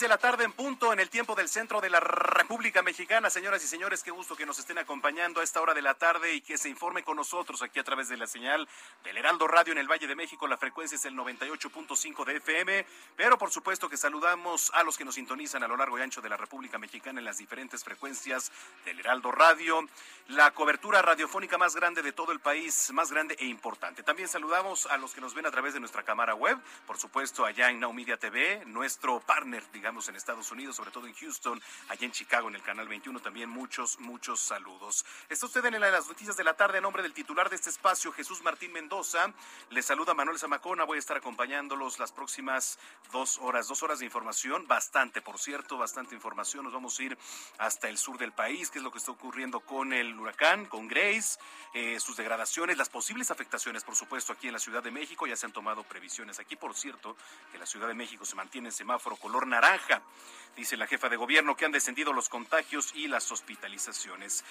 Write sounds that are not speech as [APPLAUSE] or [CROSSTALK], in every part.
De la tarde en punto en el tiempo del centro de la República Mexicana. Señoras y señores, qué gusto que nos estén acompañando a esta hora de la tarde y que se informe con nosotros aquí a través de la señal del Heraldo Radio en el Valle de México. La frecuencia es el 98.5 de FM, pero por supuesto que saludamos a los que nos sintonizan a lo largo y ancho de la República Mexicana en las diferentes frecuencias del Heraldo Radio, la cobertura radiofónica más grande de todo el país, más grande e importante. También saludamos a los que nos ven a través de nuestra cámara web, por supuesto allá en Now Media TV, nuestro partner digamos, en Estados Unidos, sobre todo en Houston, allá en Chicago, en el Canal 21, también muchos, muchos saludos. Está usted en las noticias de la tarde a nombre del titular de este espacio, Jesús Martín Mendoza. Le saluda Manuel Zamacona, voy a estar acompañándolos las próximas dos horas, dos horas de información, bastante, por cierto, bastante información. Nos vamos a ir hasta el sur del país, qué es lo que está ocurriendo con el huracán, con Grace, eh, sus degradaciones, las posibles afectaciones, por supuesto, aquí en la Ciudad de México. Ya se han tomado previsiones aquí, por cierto, que la Ciudad de México se mantiene en semáforo color naranja. Dice la jefa de gobierno que han descendido los contagios y las hospitalizaciones.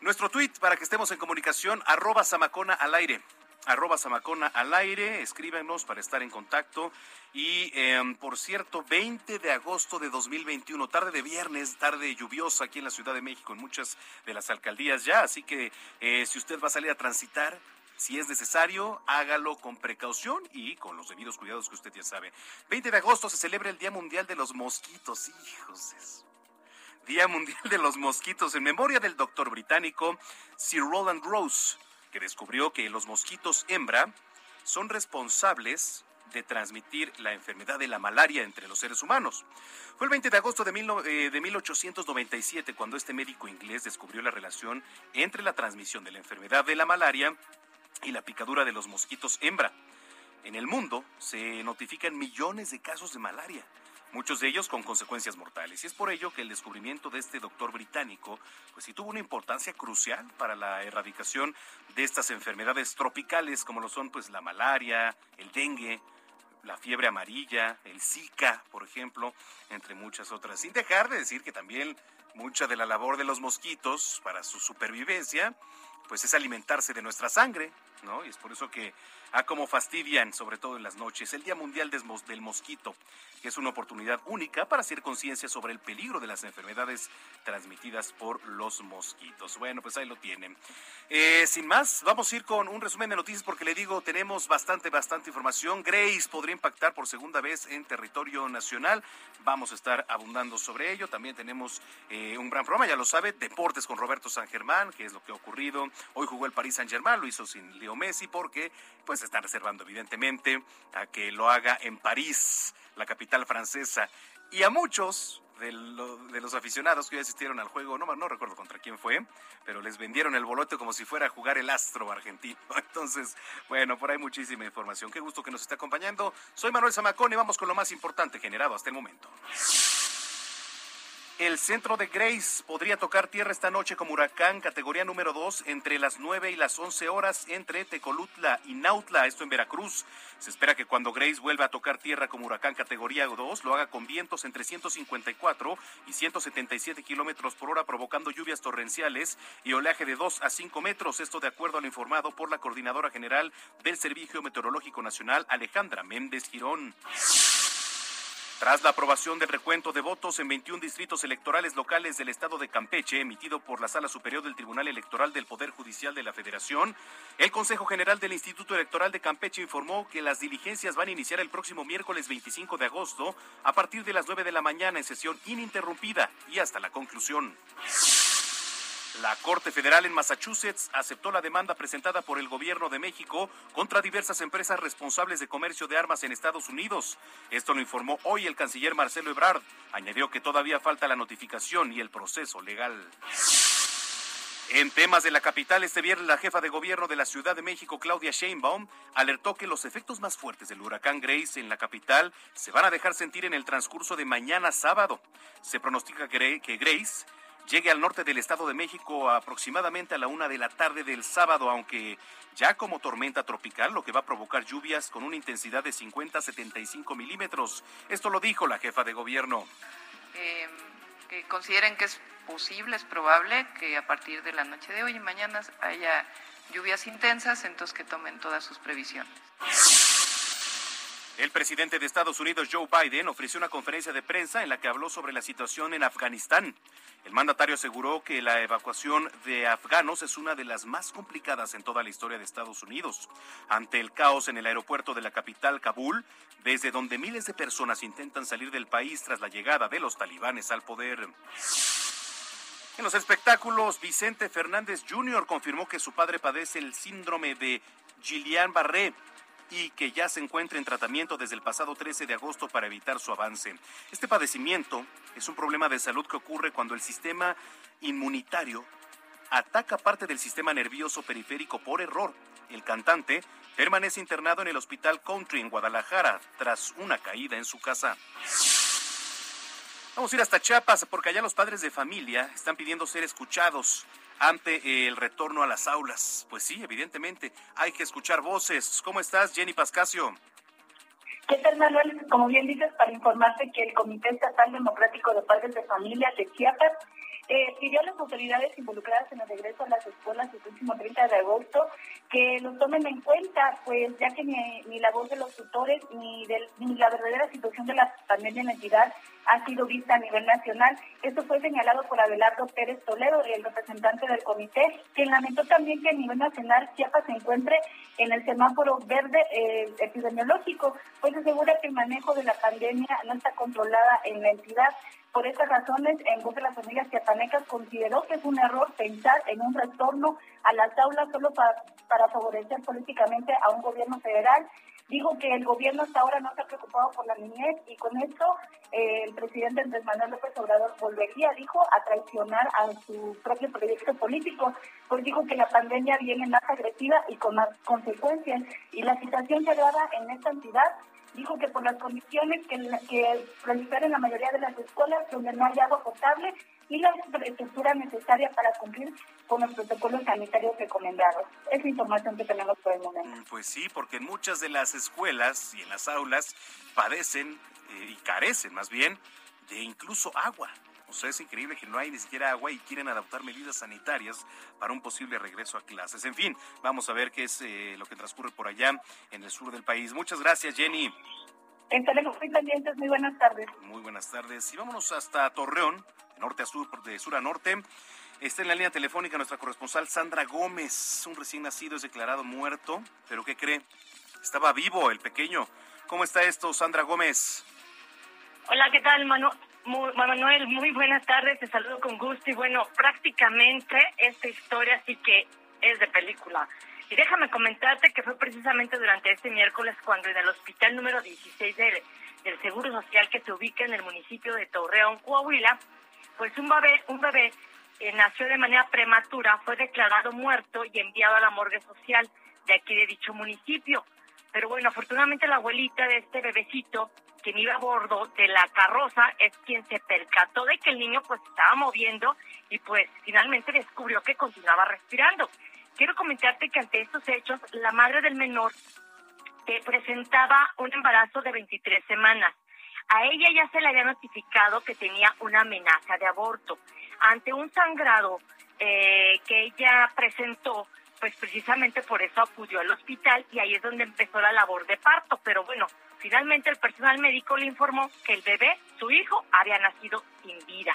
Nuestro tuit para que estemos en comunicación, arroba Samacona al aire. Arroba Samacona al aire, escríbenos para estar en contacto. Y em, por cierto, 20 de agosto de 2021, tarde de viernes, tarde lluviosa aquí en la Ciudad de México, en muchas de las alcaldías ya. Así que eh, si usted va a salir a transitar, si es necesario, hágalo con precaución y con los debidos cuidados que usted ya sabe. 20 de agosto se celebra el Día Mundial de los Mosquitos. Hijos. Día Mundial de los Mosquitos en memoria del doctor británico Sir Roland Rose, que descubrió que los mosquitos hembra son responsables de transmitir la enfermedad de la malaria entre los seres humanos. Fue el 20 de agosto de, eh, de 1897 cuando este médico inglés descubrió la relación entre la transmisión de la enfermedad de la malaria y la picadura de los mosquitos hembra. En el mundo se notifican millones de casos de malaria, muchos de ellos con consecuencias mortales. Y es por ello que el descubrimiento de este doctor británico, pues sí tuvo una importancia crucial para la erradicación de estas enfermedades tropicales, como lo son pues la malaria, el dengue, la fiebre amarilla, el Zika, por ejemplo, entre muchas otras. Sin dejar de decir que también mucha de la labor de los mosquitos para su supervivencia, pues es alimentarse de nuestra sangre, ¿no? Y es por eso que a como fastidian, sobre todo en las noches, el Día Mundial del Mosquito, que es una oportunidad única para hacer conciencia sobre el peligro de las enfermedades transmitidas por los mosquitos. Bueno, pues ahí lo tienen. Eh, sin más, vamos a ir con un resumen de noticias porque le digo, tenemos bastante, bastante información. Grace podría impactar por segunda vez en territorio nacional. Vamos a estar abundando sobre ello. También tenemos eh, un gran programa, ya lo sabe, Deportes con Roberto San Germán, que es lo que ha ocurrido. Hoy jugó el París San Germán, lo hizo sin Leo Messi porque pues están reservando evidentemente a que lo haga en París, la capital francesa. Y a muchos de, lo- de los aficionados que hoy asistieron al juego, no, no recuerdo contra quién fue, pero les vendieron el boleto como si fuera a jugar el astro argentino. [LAUGHS] Entonces, bueno, por ahí muchísima información. Qué gusto que nos esté acompañando. Soy Manuel Zamacón y vamos con lo más importante generado hasta el momento. El centro de Grace podría tocar tierra esta noche como huracán categoría número 2 entre las 9 y las 11 horas entre Tecolutla y Nautla, esto en Veracruz. Se espera que cuando Grace vuelva a tocar tierra como huracán categoría 2, lo haga con vientos entre 154 y 177 kilómetros por hora, provocando lluvias torrenciales y oleaje de 2 a 5 metros. Esto de acuerdo a lo informado por la Coordinadora General del Servicio Meteorológico Nacional, Alejandra Méndez Girón. Tras la aprobación del recuento de votos en 21 distritos electorales locales del estado de Campeche, emitido por la Sala Superior del Tribunal Electoral del Poder Judicial de la Federación, el Consejo General del Instituto Electoral de Campeche informó que las diligencias van a iniciar el próximo miércoles 25 de agosto a partir de las 9 de la mañana en sesión ininterrumpida y hasta la conclusión. La Corte Federal en Massachusetts aceptó la demanda presentada por el gobierno de México contra diversas empresas responsables de comercio de armas en Estados Unidos. Esto lo informó hoy el canciller Marcelo Ebrard. Añadió que todavía falta la notificación y el proceso legal. En temas de la capital, este viernes la jefa de gobierno de la Ciudad de México, Claudia Sheinbaum, alertó que los efectos más fuertes del huracán Grace en la capital se van a dejar sentir en el transcurso de mañana sábado. Se pronostica que Grace llegue al norte del Estado de México aproximadamente a la una de la tarde del sábado, aunque ya como tormenta tropical, lo que va a provocar lluvias con una intensidad de 50 a 75 milímetros. Esto lo dijo la jefa de gobierno. Eh, que consideren que es posible, es probable que a partir de la noche de hoy y mañana haya lluvias intensas, entonces que tomen todas sus previsiones. El presidente de Estados Unidos, Joe Biden, ofreció una conferencia de prensa en la que habló sobre la situación en Afganistán. El mandatario aseguró que la evacuación de afganos es una de las más complicadas en toda la historia de Estados Unidos. Ante el caos en el aeropuerto de la capital, Kabul, desde donde miles de personas intentan salir del país tras la llegada de los talibanes al poder. En los espectáculos, Vicente Fernández Jr. confirmó que su padre padece el síndrome de Guillain-Barré y que ya se encuentra en tratamiento desde el pasado 13 de agosto para evitar su avance. Este padecimiento es un problema de salud que ocurre cuando el sistema inmunitario ataca parte del sistema nervioso periférico por error. El cantante permanece internado en el Hospital Country en Guadalajara tras una caída en su casa. Vamos a ir hasta Chiapas porque allá los padres de familia están pidiendo ser escuchados ante el retorno a las aulas. Pues sí, evidentemente, hay que escuchar voces. ¿Cómo estás, Jenny Pascasio? ¿Qué tal, Manuel? Como bien dices, para informarte que el Comité Estatal Democrático de Padres de Familia de Chiapas eh, pidió a las autoridades involucradas en el regreso a las escuelas el próximo 30 de agosto que lo tomen en cuenta, pues ya que ni, la voz de los tutores ni, ni la verdadera situación de la pandemia en la entidad ha sido vista a nivel nacional. Esto fue señalado por Abelardo Pérez Toledo, el representante del comité, quien lamentó también que a nivel nacional Chiapas se encuentre en el semáforo verde eh, epidemiológico, pues asegura que el manejo de la pandemia no está controlada en la entidad. Por estas razones, en voz de las familias chiapanecas consideró que es un error pensar en un retorno a las aulas solo para, favorecer políticamente a un gobierno federal. Dijo que el gobierno hasta ahora no está preocupado por la niñez y con esto eh, el presidente Andrés Manuel López Obrador volvería, dijo, a traicionar a su propio proyecto político, pues dijo que la pandemia viene más agresiva y con más consecuencias y la situación se agrava en esta entidad dijo que por las condiciones que, que proliferan la mayoría de las escuelas donde no hay agua potable y la infraestructura necesaria para cumplir con los protocolos sanitarios recomendados. Es información que tenemos por el momento. Mm, pues sí, porque en muchas de las escuelas y en las aulas padecen eh, y carecen más bien de incluso agua. O sea, es increíble que no hay ni siquiera agua y quieren adoptar medidas sanitarias para un posible regreso a clases. En fin, vamos a ver qué es eh, lo que transcurre por allá en el sur del país. Muchas gracias, Jenny. Estaremos muy pendientes. Muy buenas tardes. Muy buenas tardes. Y vámonos hasta Torreón, de norte a sur, de sur a norte. Está en la línea telefónica nuestra corresponsal Sandra Gómez. Un recién nacido es declarado muerto, pero ¿qué cree? Estaba vivo el pequeño. ¿Cómo está esto, Sandra Gómez? Hola, ¿qué tal, Manu? Manuel, muy buenas tardes, te saludo con gusto y bueno, prácticamente esta historia sí que es de película. Y déjame comentarte que fue precisamente durante este miércoles cuando en el hospital número 16 del, del Seguro Social que se ubica en el municipio de Torreón, Coahuila, pues un bebé, un bebé eh, nació de manera prematura, fue declarado muerto y enviado a la morgue social de aquí de dicho municipio. Bueno, afortunadamente la abuelita de este bebecito, quien iba a bordo de la carroza, es quien se percató de que el niño pues estaba moviendo y pues finalmente descubrió que continuaba respirando. Quiero comentarte que ante estos hechos, la madre del menor te presentaba un embarazo de 23 semanas. A ella ya se le había notificado que tenía una amenaza de aborto. Ante un sangrado eh, que ella presentó, pues precisamente por eso acudió al hospital y ahí es donde empezó la labor de parto. Pero bueno, finalmente el personal médico le informó que el bebé, su hijo, había nacido sin vida.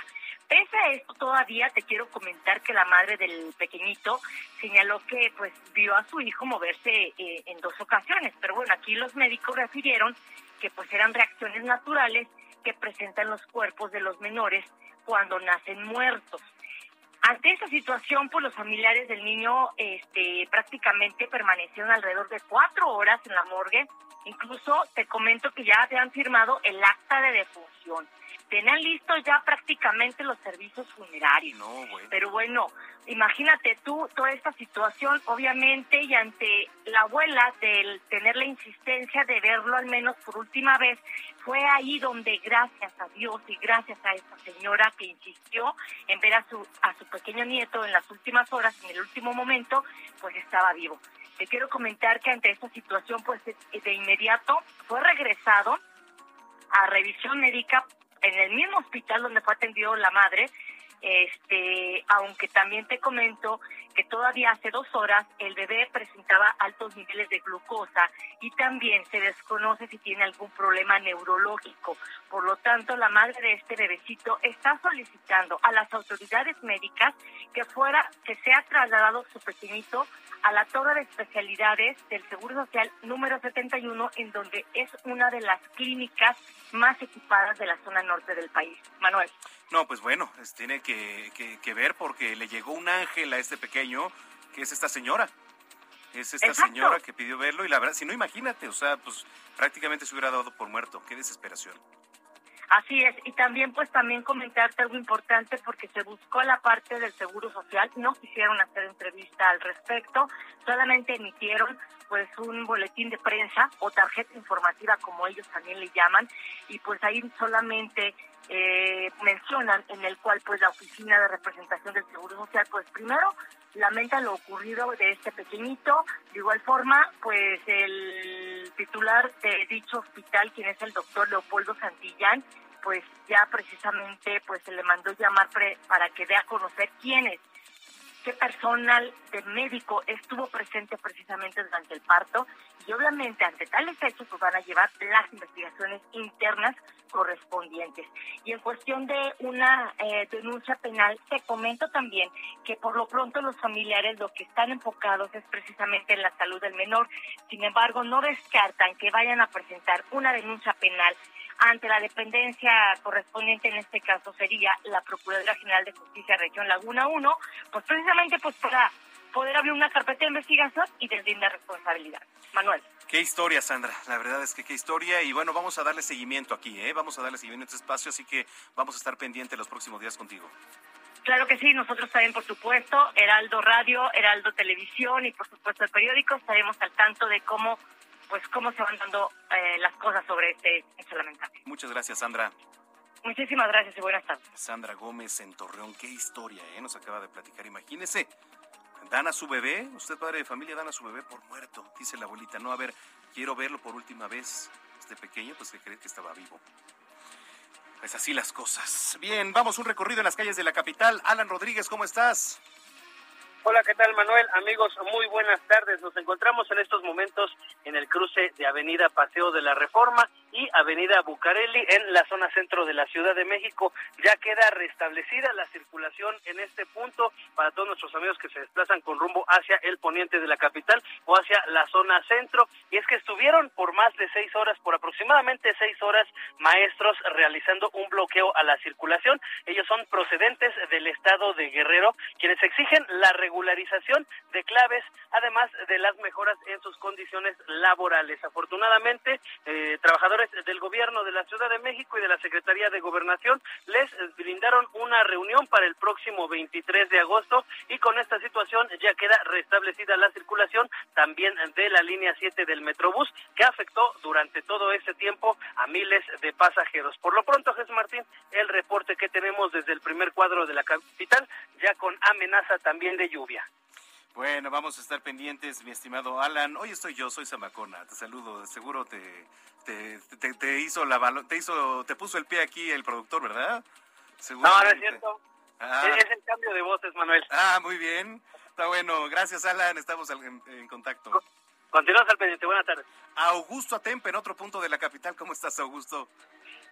Pese a esto, todavía te quiero comentar que la madre del pequeñito señaló que pues vio a su hijo moverse eh, en dos ocasiones, pero bueno, aquí los médicos refirieron que pues eran reacciones naturales que presentan los cuerpos de los menores cuando nacen muertos. Ante esta situación, pues los familiares del niño este, prácticamente permanecieron alrededor de cuatro horas en la morgue. Incluso te comento que ya habían firmado el acta de defunción tenían listos ya prácticamente los servicios funerarios. Pero bueno, imagínate tú toda esta situación, obviamente, y ante la abuela del tener la insistencia de verlo al menos por última vez, fue ahí donde gracias a Dios y gracias a esta señora que insistió en ver a su, a su pequeño nieto en las últimas horas, en el último momento, pues estaba vivo. Te quiero comentar que ante esta situación, pues de inmediato fue regresado a revisión médica en el mismo hospital donde fue atendido la madre, este, aunque también te comento que todavía hace dos horas el bebé presentaba altos niveles de glucosa y también se desconoce si tiene algún problema neurológico. Por lo tanto, la madre de este bebecito está solicitando a las autoridades médicas que fuera, que sea trasladado su pequeñito a la torre de especialidades del Seguro Social número 71, en donde es una de las clínicas más equipadas de la zona norte del país. Manuel. No, pues bueno, tiene que, que, ver porque le llegó un ángel a este pequeño, que es esta señora. Es esta señora que pidió verlo y la verdad, si no imagínate, o sea, pues prácticamente se hubiera dado por muerto. Qué desesperación. Así es, y también pues también comentarte algo importante porque se buscó la parte del Seguro Social, no quisieron hacer entrevista al respecto, solamente emitieron pues un boletín de prensa o tarjeta informativa como ellos también le llaman y pues ahí solamente eh, mencionan en el cual pues la oficina de representación del Seguro Social pues primero lamenta lo ocurrido de este pequeñito, de igual forma pues el titular de dicho hospital quien es el doctor Leopoldo Santillán pues ya precisamente pues se le mandó llamar para que dé a conocer quién es qué personal de médico estuvo presente precisamente durante el parto y obviamente ante tales hechos pues van a llevar las investigaciones internas correspondientes. Y en cuestión de una eh, denuncia penal, te comento también que por lo pronto los familiares lo que están enfocados es precisamente en la salud del menor. Sin embargo, no descartan que vayan a presentar una denuncia penal ante la dependencia correspondiente, en este caso sería la Procuraduría General de Justicia Región Laguna 1, pues precisamente pues para poder abrir una carpeta de investigación y deslindar responsabilidad. Manuel. Qué historia, Sandra. La verdad es que qué historia. Y bueno, vamos a darle seguimiento aquí, ¿eh? Vamos a darle seguimiento a este espacio, así que vamos a estar pendientes los próximos días contigo. Claro que sí, nosotros también, por supuesto, Heraldo Radio, Heraldo Televisión y por supuesto el periódico, estaremos al tanto de cómo pues cómo se van dando eh, las cosas sobre este hecho lamentable. Muchas gracias, Sandra. Muchísimas gracias y buenas tardes. Sandra Gómez en Torreón, qué historia, ¿eh? Nos acaba de platicar. Imagínese, dan a su bebé, usted padre de familia, dan a su bebé por muerto, dice la abuelita. No, a ver, quiero verlo por última vez. Este pequeño, pues que cree que estaba vivo. Pues así las cosas. Bien, vamos un recorrido en las calles de la capital. Alan Rodríguez, ¿cómo estás? Hola, ¿qué tal Manuel? Amigos, muy buenas tardes. Nos encontramos en estos momentos en el cruce de Avenida Paseo de la Reforma y Avenida Bucareli en la zona centro de la Ciudad de México. Ya queda restablecida la circulación en este punto para todos nuestros amigos que se desplazan con rumbo hacia el poniente de la capital o hacia la zona centro. Y es que estuvieron por más de seis horas, por aproximadamente seis horas, maestros realizando un bloqueo a la circulación. Ellos son procedentes del estado de Guerrero, quienes exigen la regulación regularización de claves, además de las mejoras en sus condiciones laborales. Afortunadamente, eh, trabajadores del gobierno de la Ciudad de México y de la Secretaría de Gobernación les brindaron una reunión para el próximo 23 de agosto y con esta situación ya queda restablecida la circulación también de la línea 7 del Metrobús que afectó durante todo ese tiempo a miles de pasajeros. Por lo pronto, Jesús Martín, el reporte que tenemos desde el primer cuadro de la capital, ya con amenaza también de lluvia. Bueno, vamos a estar pendientes, mi estimado Alan. Hoy estoy yo, soy Zamacona. Te saludo. Seguro te, te, te, hizo la te hizo, te puso el pie aquí el productor, ¿verdad? No, no es cierto. Ah. Es el cambio de voces, Manuel. Ah, muy bien. Está bueno. Gracias, Alan. Estamos en, contacto. Continuamos al pendiente. Buenas tardes. Augusto Atempe, en otro punto de la capital. ¿Cómo estás, Augusto?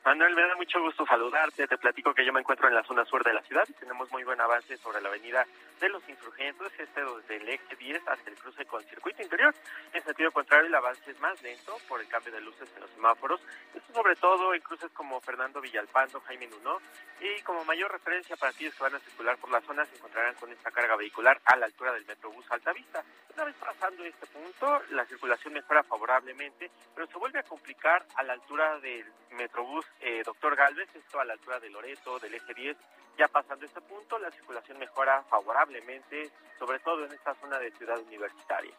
Manuel, me da mucho gusto saludarte. Te platico que yo me encuentro en la zona sur de la ciudad y tenemos muy buen avance sobre la avenida de los insurgentes, este desde el eje 10 hasta el cruce con el circuito interior. En sentido contrario, el avance es más lento por el cambio de luces en los semáforos. Esto sobre todo en cruces como Fernando Villalpando, Jaime Nuno. Y como mayor referencia para aquellos que van a circular por la zona, se encontrarán con esta carga vehicular a la altura del Metrobús Altavista. Una vez pasando este punto, la circulación mejora favorablemente, pero se vuelve a complicar a la altura del Metrobús eh, doctor Galvez, esto a la altura de Loreto, del eje 10. Ya pasando este punto, la circulación mejora favorablemente, sobre todo en esta zona de ciudad universitaria.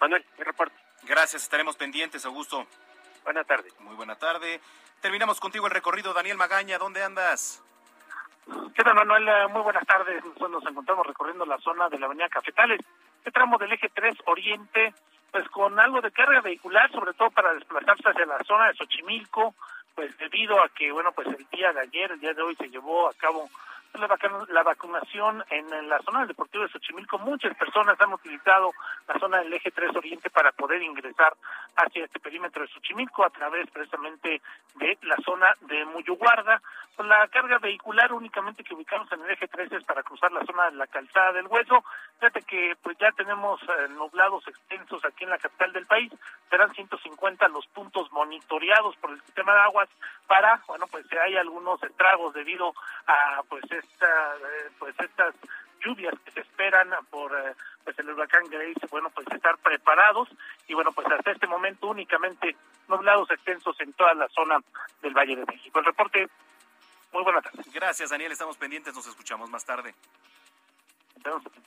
Manuel, mi reporte. Gracias, estaremos pendientes, Augusto. Buenas tardes. Muy buena tarde. Terminamos contigo el recorrido. Daniel Magaña, ¿dónde andas? ¿Qué tal, Manuel? Eh, muy buenas tardes. Nos encontramos recorriendo la zona de la avenida Cafetales, este tramo del eje 3 Oriente, pues con algo de carga vehicular, sobre todo para desplazarse hacia la zona de Xochimilco, pues debido a que, bueno, pues el día de ayer, el día de hoy se llevó a cabo la, vacunación en, la zona del Deportivo de Xochimilco. Muchas personas han utilizado la zona del eje 3 Oriente para poder ingresar hacia este perímetro de Xochimilco a través precisamente de la zona de Muyuguarda. Con la carga vehicular únicamente que ubicamos en el eje 3 es para cruzar la zona de la calzada del Hueso. Fíjate que pues ya tenemos eh, nublados extensos aquí en la capital del país. Serán 150 los puntos monitoreados por el sistema de aguas para, bueno, pues si hay algunos estragos debido a pues esta, eh, pues estas lluvias que se esperan por eh, pues el huracán Grace, bueno, pues estar preparados y bueno, pues hasta este momento únicamente nublados extensos en toda la zona del Valle de México. El reporte, muy buena tarde. Gracias, Daniel, estamos pendientes, nos escuchamos más tarde.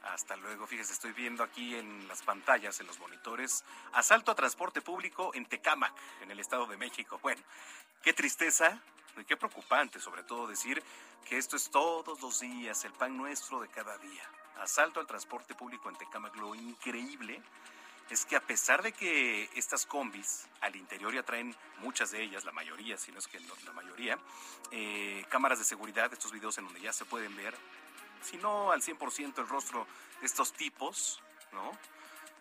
Hasta luego, fíjese, estoy viendo aquí en las pantallas, en los monitores, asalto a transporte público en Tecámac, en el Estado de México. Bueno, qué tristeza, y qué preocupante, sobre todo decir que esto es todos los días, el pan nuestro de cada día. Asalto al transporte público en Tecámac. Lo increíble es que a pesar de que estas combis al interior ya traen muchas de ellas, la mayoría, si no es que la mayoría, eh, cámaras de seguridad, estos videos en donde ya se pueden ver, si no al 100% el rostro de estos tipos, ¿no?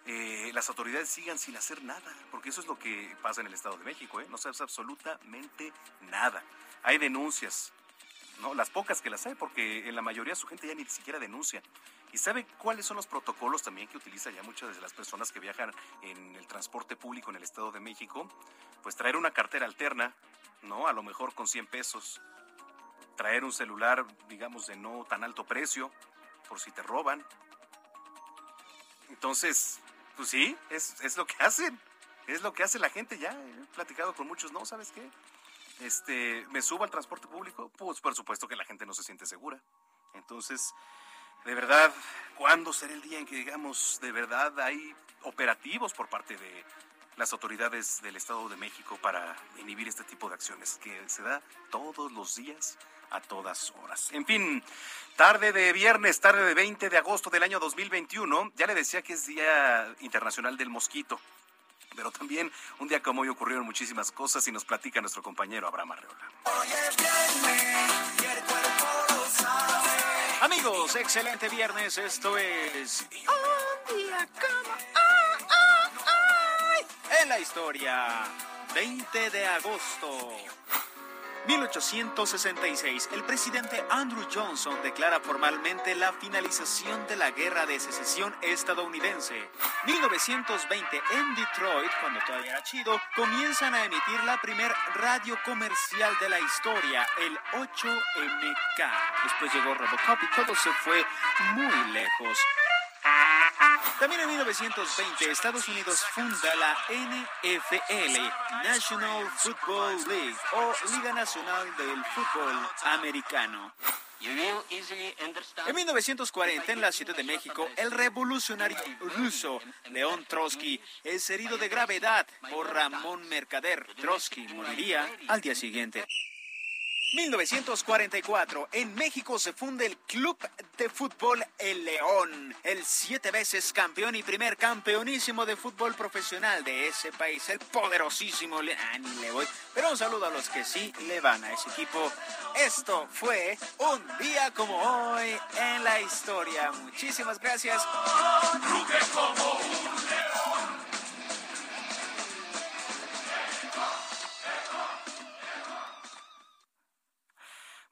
Eh, las autoridades sigan sin hacer nada, porque eso es lo que pasa en el Estado de México, ¿eh? no se hace absolutamente nada. Hay denuncias, ¿no? Las pocas que las hay, porque en la mayoría su gente ya ni siquiera denuncia. ¿Y sabe cuáles son los protocolos también que utiliza ya muchas de las personas que viajan en el transporte público en el Estado de México? Pues traer una cartera alterna, ¿no? A lo mejor con 100 pesos. Traer un celular, digamos, de no tan alto precio, por si te roban. Entonces, pues sí, es, es lo que hacen. Es lo que hace la gente ya. He platicado con muchos, ¿no? ¿Sabes qué? Este, me subo al transporte público, pues por supuesto que la gente no se siente segura. Entonces, de verdad, ¿cuándo será el día en que digamos, de verdad hay operativos por parte de las autoridades del Estado de México para inhibir este tipo de acciones que se da todos los días a todas horas. En fin, tarde de viernes, tarde de 20 de agosto del año 2021, ya le decía que es Día Internacional del Mosquito. Pero también un día como hoy ocurrieron muchísimas cosas y nos platica nuestro compañero Abraham Arreola. Amigos, excelente viernes. Esto es. Un día como. En la historia, 20 de agosto. 1866, el presidente Andrew Johnson declara formalmente la finalización de la Guerra de Secesión estadounidense. 1920, en Detroit, cuando todavía era chido, comienzan a emitir la primer radio comercial de la historia, el 8MK. Después llegó Robocop y todo se fue muy lejos. También en 1920 Estados Unidos funda la NFL, National Football League o Liga Nacional del Fútbol Americano. En 1940, en la Ciudad de México, el revolucionario ruso León Trotsky es herido de gravedad por Ramón Mercader. Trotsky moriría al día siguiente. 1944, en México se funda el Club de Fútbol El León, el siete veces campeón y primer campeonísimo de fútbol profesional de ese país, el poderosísimo Le ah, le voy. Pero un saludo a los que sí le van a ese equipo. Esto fue un día como hoy en la historia. Muchísimas gracias.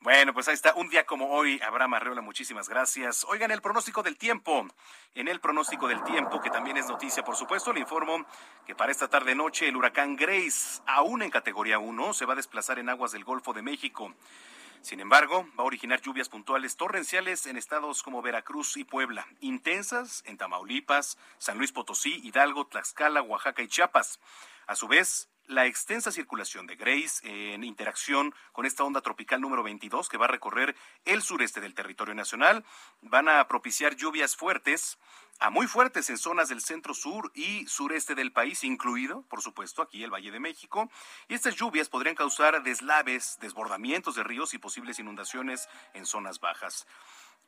Bueno, pues ahí está. Un día como hoy, Abraham Arreola, muchísimas gracias. Oigan, el pronóstico del tiempo. En el pronóstico del tiempo, que también es noticia, por supuesto, le informo que para esta tarde-noche el huracán Grace, aún en categoría 1, se va a desplazar en aguas del Golfo de México. Sin embargo, va a originar lluvias puntuales torrenciales en estados como Veracruz y Puebla, intensas en Tamaulipas, San Luis Potosí, Hidalgo, Tlaxcala, Oaxaca y Chiapas. A su vez, la extensa circulación de Grace en interacción con esta onda tropical número 22 que va a recorrer el sureste del territorio nacional van a propiciar lluvias fuertes a muy fuertes en zonas del centro sur y sureste del país, incluido, por supuesto, aquí el Valle de México. Y estas lluvias podrían causar deslaves, desbordamientos de ríos y posibles inundaciones en zonas bajas.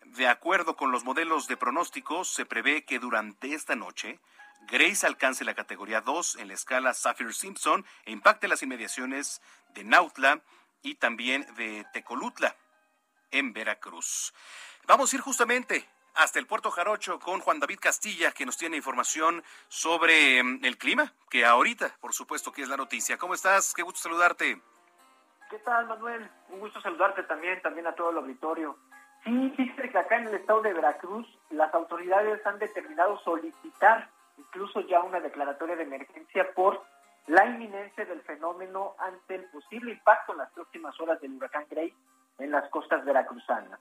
De acuerdo con los modelos de pronósticos, se prevé que durante esta noche Grace alcance la categoría 2 en la escala Saffir-Simpson e impacte las inmediaciones de Nautla y también de Tecolutla en Veracruz. Vamos a ir justamente hasta el puerto Jarocho con Juan David Castilla, que nos tiene información sobre mm, el clima, que ahorita, por supuesto, que es la noticia. ¿Cómo estás? Qué gusto saludarte. ¿Qué tal, Manuel? Un gusto saludarte también, también a todo el auditorio. Sí, fíjate que acá en el estado de Veracruz las autoridades han determinado solicitar incluso ya una declaratoria de emergencia por la inminencia del fenómeno ante el posible impacto en las próximas horas del huracán Grace en las costas veracruzanas.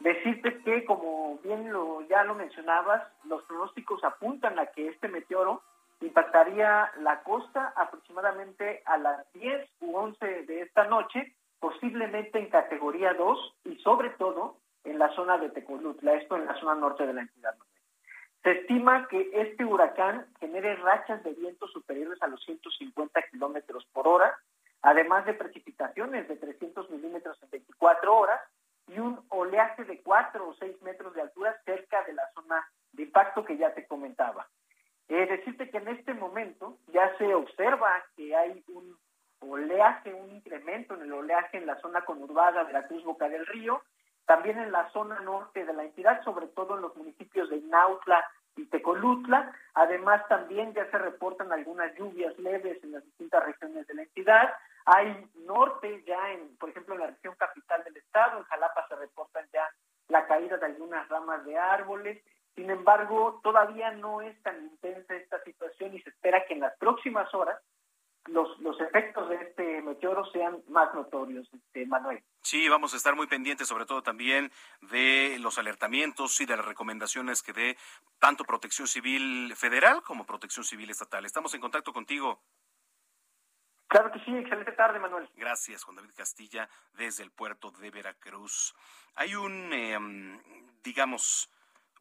Decirte que, como bien lo, ya lo mencionabas, los pronósticos apuntan a que este meteoro impactaría la costa aproximadamente a las 10 u 11 de esta noche, posiblemente en categoría 2 y sobre todo en la zona de Tecolutla, esto en la zona norte de la entidad. Se estima que este huracán genere rachas de viento superiores a los 150 kilómetros por hora, además de precipitaciones de 300 milímetros en 24 horas y un oleaje de 4 o 6 metros de altura cerca de la zona de impacto que ya te comentaba. Eh, decirte que en este momento ya se observa que hay un oleaje, un incremento en el oleaje en la zona conurbada de la Cruz Boca del Río también en la zona norte de la entidad, sobre todo en los municipios de Nautla y Tecolutla. Además, también ya se reportan algunas lluvias leves en las distintas regiones de la entidad. Hay norte ya, en, por ejemplo, en la región capital del estado, en Jalapa se reportan ya la caída de algunas ramas de árboles. Sin embargo, todavía no es tan intensa esta situación y se espera que en las próximas horas los, los efectos de este meteoro sean más notorios, este, Manuel. Sí, vamos a estar muy pendientes, sobre todo también de los alertamientos y de las recomendaciones que dé tanto Protección Civil Federal como Protección Civil Estatal. Estamos en contacto contigo. Claro que sí, excelente tarde, Manuel. Gracias, Juan David Castilla, desde el puerto de Veracruz. Hay un, em, digamos,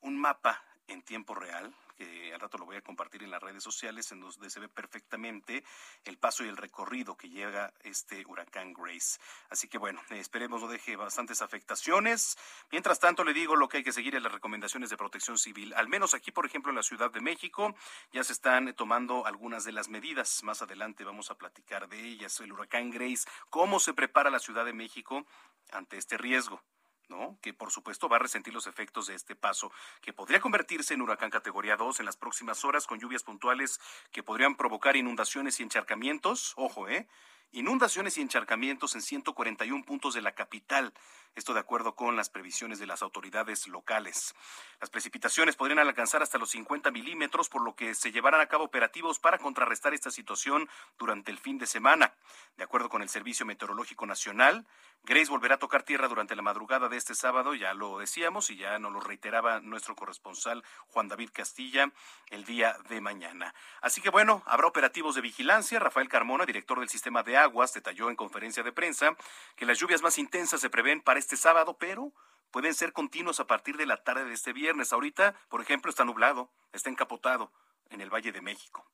un mapa en tiempo real que al rato lo voy a compartir en las redes sociales, en donde se ve perfectamente el paso y el recorrido que llega este huracán Grace. Así que bueno, esperemos no deje bastantes afectaciones. Mientras tanto, le digo lo que hay que seguir en las recomendaciones de protección civil. Al menos aquí, por ejemplo, en la Ciudad de México, ya se están tomando algunas de las medidas. Más adelante vamos a platicar de ellas. El huracán Grace, cómo se prepara la Ciudad de México ante este riesgo. ¿No? que por supuesto va a resentir los efectos de este paso, que podría convertirse en huracán categoría 2 en las próximas horas con lluvias puntuales que podrían provocar inundaciones y encharcamientos, ojo, ¿eh? Inundaciones y encharcamientos en 141 puntos de la capital. Esto de acuerdo con las previsiones de las autoridades locales. Las precipitaciones podrían alcanzar hasta los 50 milímetros, por lo que se llevarán a cabo operativos para contrarrestar esta situación durante el fin de semana. De acuerdo con el Servicio Meteorológico Nacional, Grace volverá a tocar tierra durante la madrugada de este sábado, ya lo decíamos y ya nos lo reiteraba nuestro corresponsal Juan David Castilla el día de mañana. Así que bueno, habrá operativos de vigilancia. Rafael Carmona, director del sistema de aguas, detalló en conferencia de prensa que las lluvias más intensas se prevén para este sábado, pero pueden ser continuos a partir de la tarde de este viernes. Ahorita, por ejemplo, está nublado, está encapotado en el Valle de México.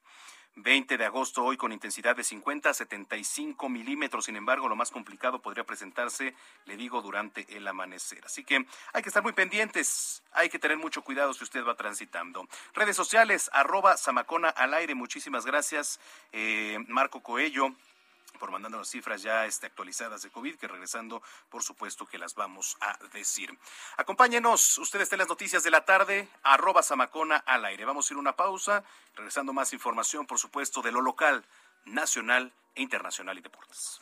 20 de agosto hoy con intensidad de 50 a 75 milímetros. Sin embargo, lo más complicado podría presentarse, le digo, durante el amanecer. Así que hay que estar muy pendientes. Hay que tener mucho cuidado si usted va transitando. Redes sociales, arroba Samacona al aire. Muchísimas gracias, eh, Marco Coello por mandándonos cifras ya este, actualizadas de COVID, que regresando, por supuesto que las vamos a decir. Acompáñenos, ustedes en las noticias de la tarde, arroba Samacona al aire. Vamos a ir una pausa, regresando más información, por supuesto, de lo local, nacional e internacional y deportes.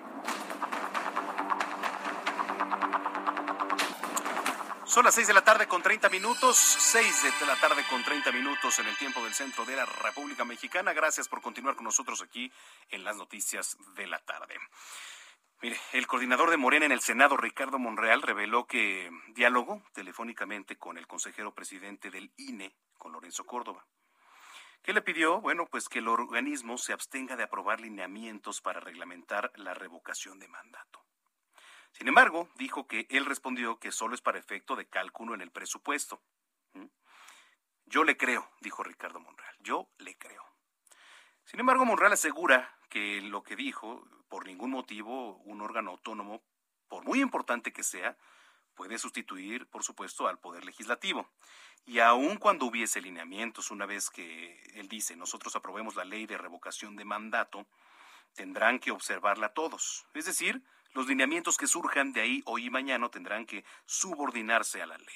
Son las seis de la tarde con 30 minutos, seis de la tarde con 30 minutos en el tiempo del centro de la República Mexicana. Gracias por continuar con nosotros aquí en las noticias de la tarde. Mire, el coordinador de Morena en el Senado, Ricardo Monreal, reveló que dialogó telefónicamente con el consejero presidente del INE, con Lorenzo Córdoba. ¿Qué le pidió? Bueno, pues que el organismo se abstenga de aprobar lineamientos para reglamentar la revocación de mandato. Sin embargo, dijo que él respondió que solo es para efecto de cálculo en el presupuesto. ¿Mm? Yo le creo, dijo Ricardo Monreal, yo le creo. Sin embargo, Monreal asegura que lo que dijo, por ningún motivo, un órgano autónomo, por muy importante que sea, puede sustituir, por supuesto, al Poder Legislativo. Y aun cuando hubiese lineamientos, una vez que él dice, nosotros aprobemos la ley de revocación de mandato, tendrán que observarla todos. Es decir, los lineamientos que surjan de ahí hoy y mañana tendrán que subordinarse a la ley.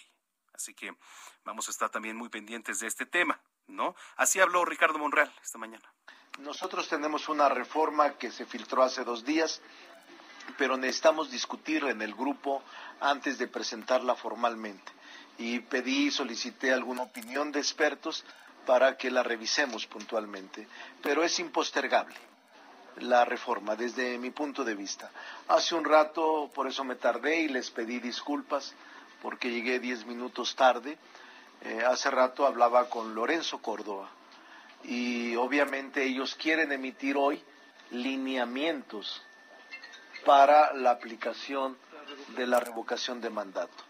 Así que vamos a estar también muy pendientes de este tema, ¿no? Así habló Ricardo Monreal esta mañana. Nosotros tenemos una reforma que se filtró hace dos días, pero necesitamos discutir en el grupo antes de presentarla formalmente. Y pedí, solicité alguna opinión de expertos para que la revisemos puntualmente, pero es impostergable la reforma desde mi punto de vista. Hace un rato, por eso me tardé y les pedí disculpas porque llegué diez minutos tarde. Eh, hace rato hablaba con Lorenzo Córdoba y obviamente ellos quieren emitir hoy lineamientos para la aplicación de la revocación de mandato.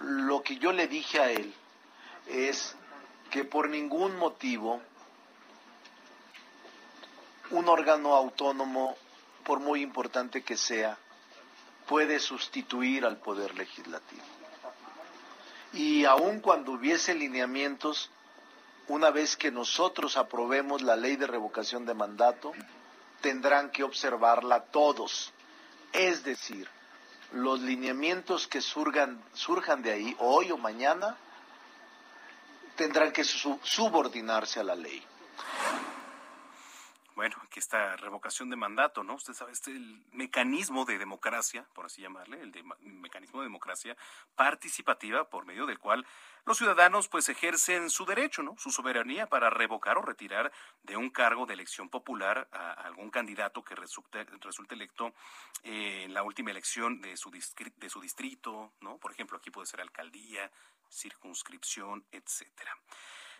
Lo que yo le dije a él es que por ningún motivo un órgano autónomo, por muy importante que sea, puede sustituir al Poder Legislativo. Y aun cuando hubiese lineamientos, una vez que nosotros aprobemos la ley de revocación de mandato, tendrán que observarla todos. Es decir, los lineamientos que surgan, surjan de ahí, hoy o mañana, tendrán que subordinarse a la ley. Bueno, aquí está revocación de mandato, ¿no? Usted sabe, este el mecanismo de democracia, por así llamarle, el mecanismo de democracia participativa por medio del cual los ciudadanos pues ejercen su derecho, ¿no? Su soberanía para revocar o retirar de un cargo de elección popular a algún candidato que resulte, resulte electo eh, en la última elección de su, de su distrito, ¿no? Por ejemplo, aquí puede ser alcaldía, circunscripción, etcétera.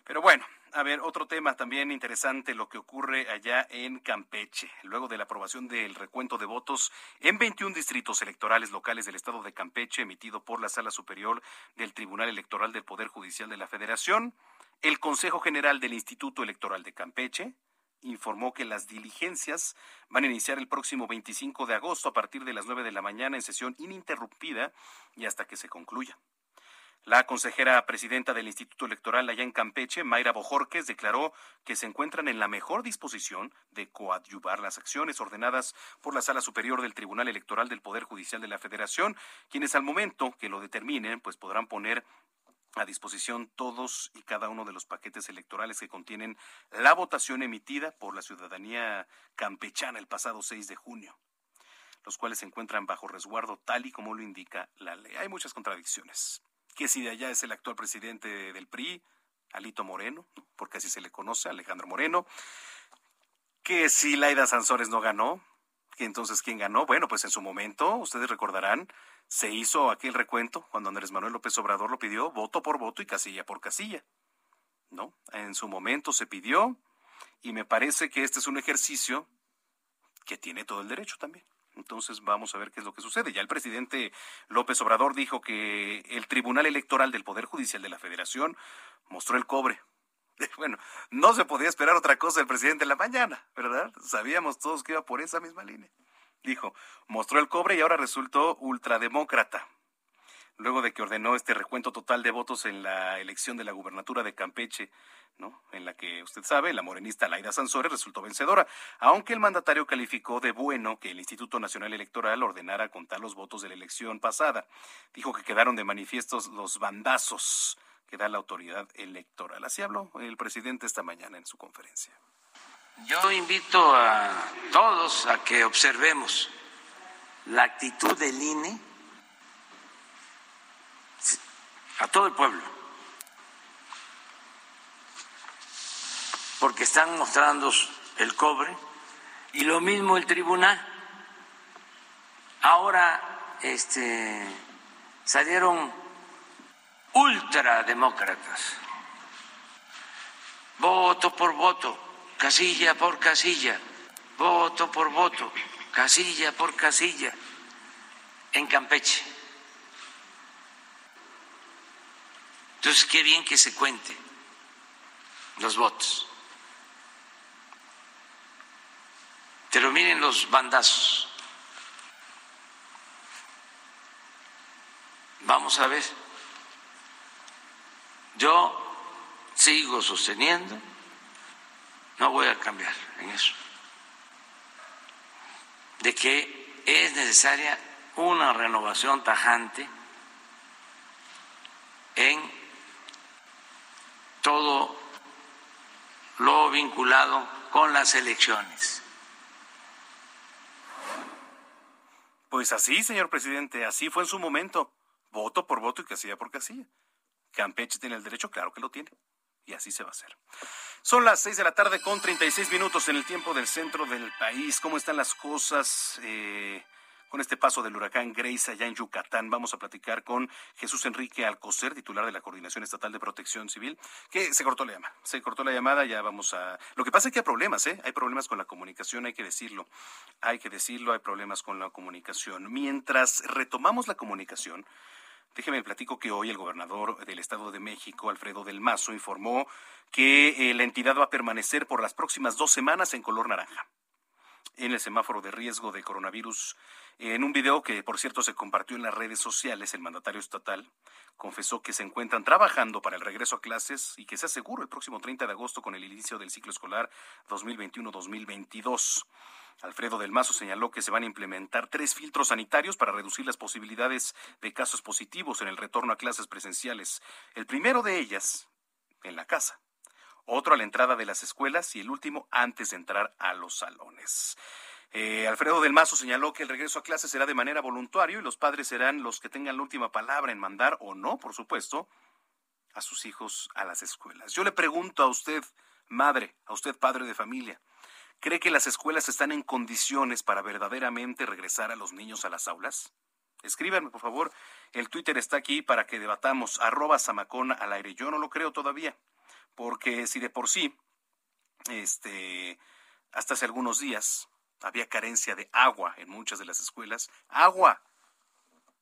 Pero bueno, a ver, otro tema también interesante, lo que ocurre allá en Campeche. Luego de la aprobación del recuento de votos en 21 distritos electorales locales del estado de Campeche, emitido por la Sala Superior del Tribunal Electoral del Poder Judicial de la Federación, el Consejo General del Instituto Electoral de Campeche informó que las diligencias van a iniciar el próximo 25 de agosto a partir de las 9 de la mañana en sesión ininterrumpida y hasta que se concluya. La consejera presidenta del Instituto Electoral allá en Campeche, Mayra Bojorques, declaró que se encuentran en la mejor disposición de coadyuvar las acciones ordenadas por la Sala Superior del Tribunal Electoral del Poder Judicial de la Federación, quienes al momento que lo determinen, pues podrán poner a disposición todos y cada uno de los paquetes electorales que contienen la votación emitida por la ciudadanía campechana el pasado 6 de junio, los cuales se encuentran bajo resguardo tal y como lo indica la ley. Hay muchas contradicciones que si de allá es el actual presidente del PRI, Alito Moreno, porque así se le conoce, Alejandro Moreno, que si Laida Sansores no ganó, que entonces ¿quién ganó? Bueno, pues en su momento, ustedes recordarán, se hizo aquel recuento cuando Andrés Manuel López Obrador lo pidió voto por voto y casilla por casilla. ¿No? En su momento se pidió y me parece que este es un ejercicio que tiene todo el derecho también. Entonces vamos a ver qué es lo que sucede. Ya el presidente López Obrador dijo que el Tribunal Electoral del Poder Judicial de la Federación mostró el cobre. [LAUGHS] Bueno, no se podía esperar otra cosa del presidente en la mañana, ¿verdad? Sabíamos todos que iba por esa misma línea. Dijo, mostró el cobre y ahora resultó ultrademócrata luego de que ordenó este recuento total de votos en la elección de la gubernatura de Campeche, ¿no? En la que usted sabe, la morenista Laida Sansores resultó vencedora, aunque el mandatario calificó de bueno que el Instituto Nacional Electoral ordenara contar los votos de la elección pasada. Dijo que quedaron de manifiestos los bandazos que da la autoridad electoral. Así habló el presidente esta mañana en su conferencia. Yo invito a todos a que observemos la actitud del INE a todo el pueblo, porque están mostrando el cobre y lo mismo el tribunal. Ahora este, salieron ultrademócratas, voto por voto, casilla por casilla, voto por voto, casilla por casilla, en Campeche. Entonces, qué bien que se cuente los votos. Pero miren los bandazos. Vamos a ver. Yo sigo sosteniendo, no voy a cambiar en eso, de que es necesaria una renovación tajante en todo lo vinculado con las elecciones. Pues así, señor presidente, así fue en su momento. Voto por voto y casilla por casilla. Campeche tiene el derecho, claro que lo tiene. Y así se va a hacer. Son las seis de la tarde con 36 minutos en el tiempo del centro del país. ¿Cómo están las cosas? Eh, con este paso del huracán Grace allá en Yucatán. Vamos a platicar con Jesús Enrique Alcocer, titular de la Coordinación Estatal de Protección Civil, que se cortó la llamada. Se cortó la llamada, ya vamos a... Lo que pasa es que hay problemas, ¿eh? Hay problemas con la comunicación, hay que decirlo. Hay que decirlo, hay problemas con la comunicación. Mientras retomamos la comunicación, Déjeme platico que hoy el gobernador del Estado de México, Alfredo del Mazo, informó que eh, la entidad va a permanecer por las próximas dos semanas en color naranja en el semáforo de riesgo de coronavirus en un video que, por cierto, se compartió en las redes sociales, el mandatario estatal confesó que se encuentran trabajando para el regreso a clases y que se aseguró el próximo 30 de agosto con el inicio del ciclo escolar 2021-2022. Alfredo del Mazo señaló que se van a implementar tres filtros sanitarios para reducir las posibilidades de casos positivos en el retorno a clases presenciales. El primero de ellas, en la casa. otro a la entrada de las escuelas y el último antes de entrar a los salones. Eh, Alfredo del Mazo señaló que el regreso a clases será de manera voluntaria y los padres serán los que tengan la última palabra en mandar o no, por supuesto, a sus hijos a las escuelas. Yo le pregunto a usted, madre, a usted padre de familia, ¿cree que las escuelas están en condiciones para verdaderamente regresar a los niños a las aulas? Escríbanme, por favor. El Twitter está aquí para que debatamos. Arroba al aire. Yo no lo creo todavía. Porque si de por sí, este, hasta hace algunos días, había carencia de agua en muchas de las escuelas. ¡Agua!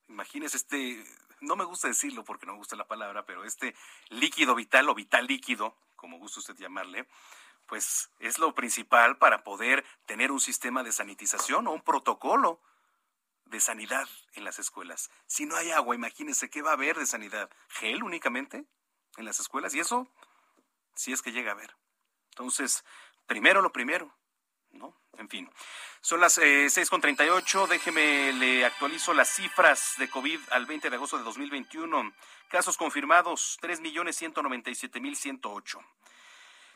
Imagínese este, no me gusta decirlo porque no me gusta la palabra, pero este líquido vital o vital líquido, como gusta usted llamarle, pues es lo principal para poder tener un sistema de sanitización o un protocolo de sanidad en las escuelas. Si no hay agua, imagínese qué va a haber de sanidad. ¿Gel únicamente en las escuelas? Y eso, si es que llega a haber. Entonces, primero lo primero, ¿no? En fin. Son las eh, 6.38. Déjeme, le actualizo las cifras de COVID al 20 de agosto de 2021. Casos confirmados, 3.197.108.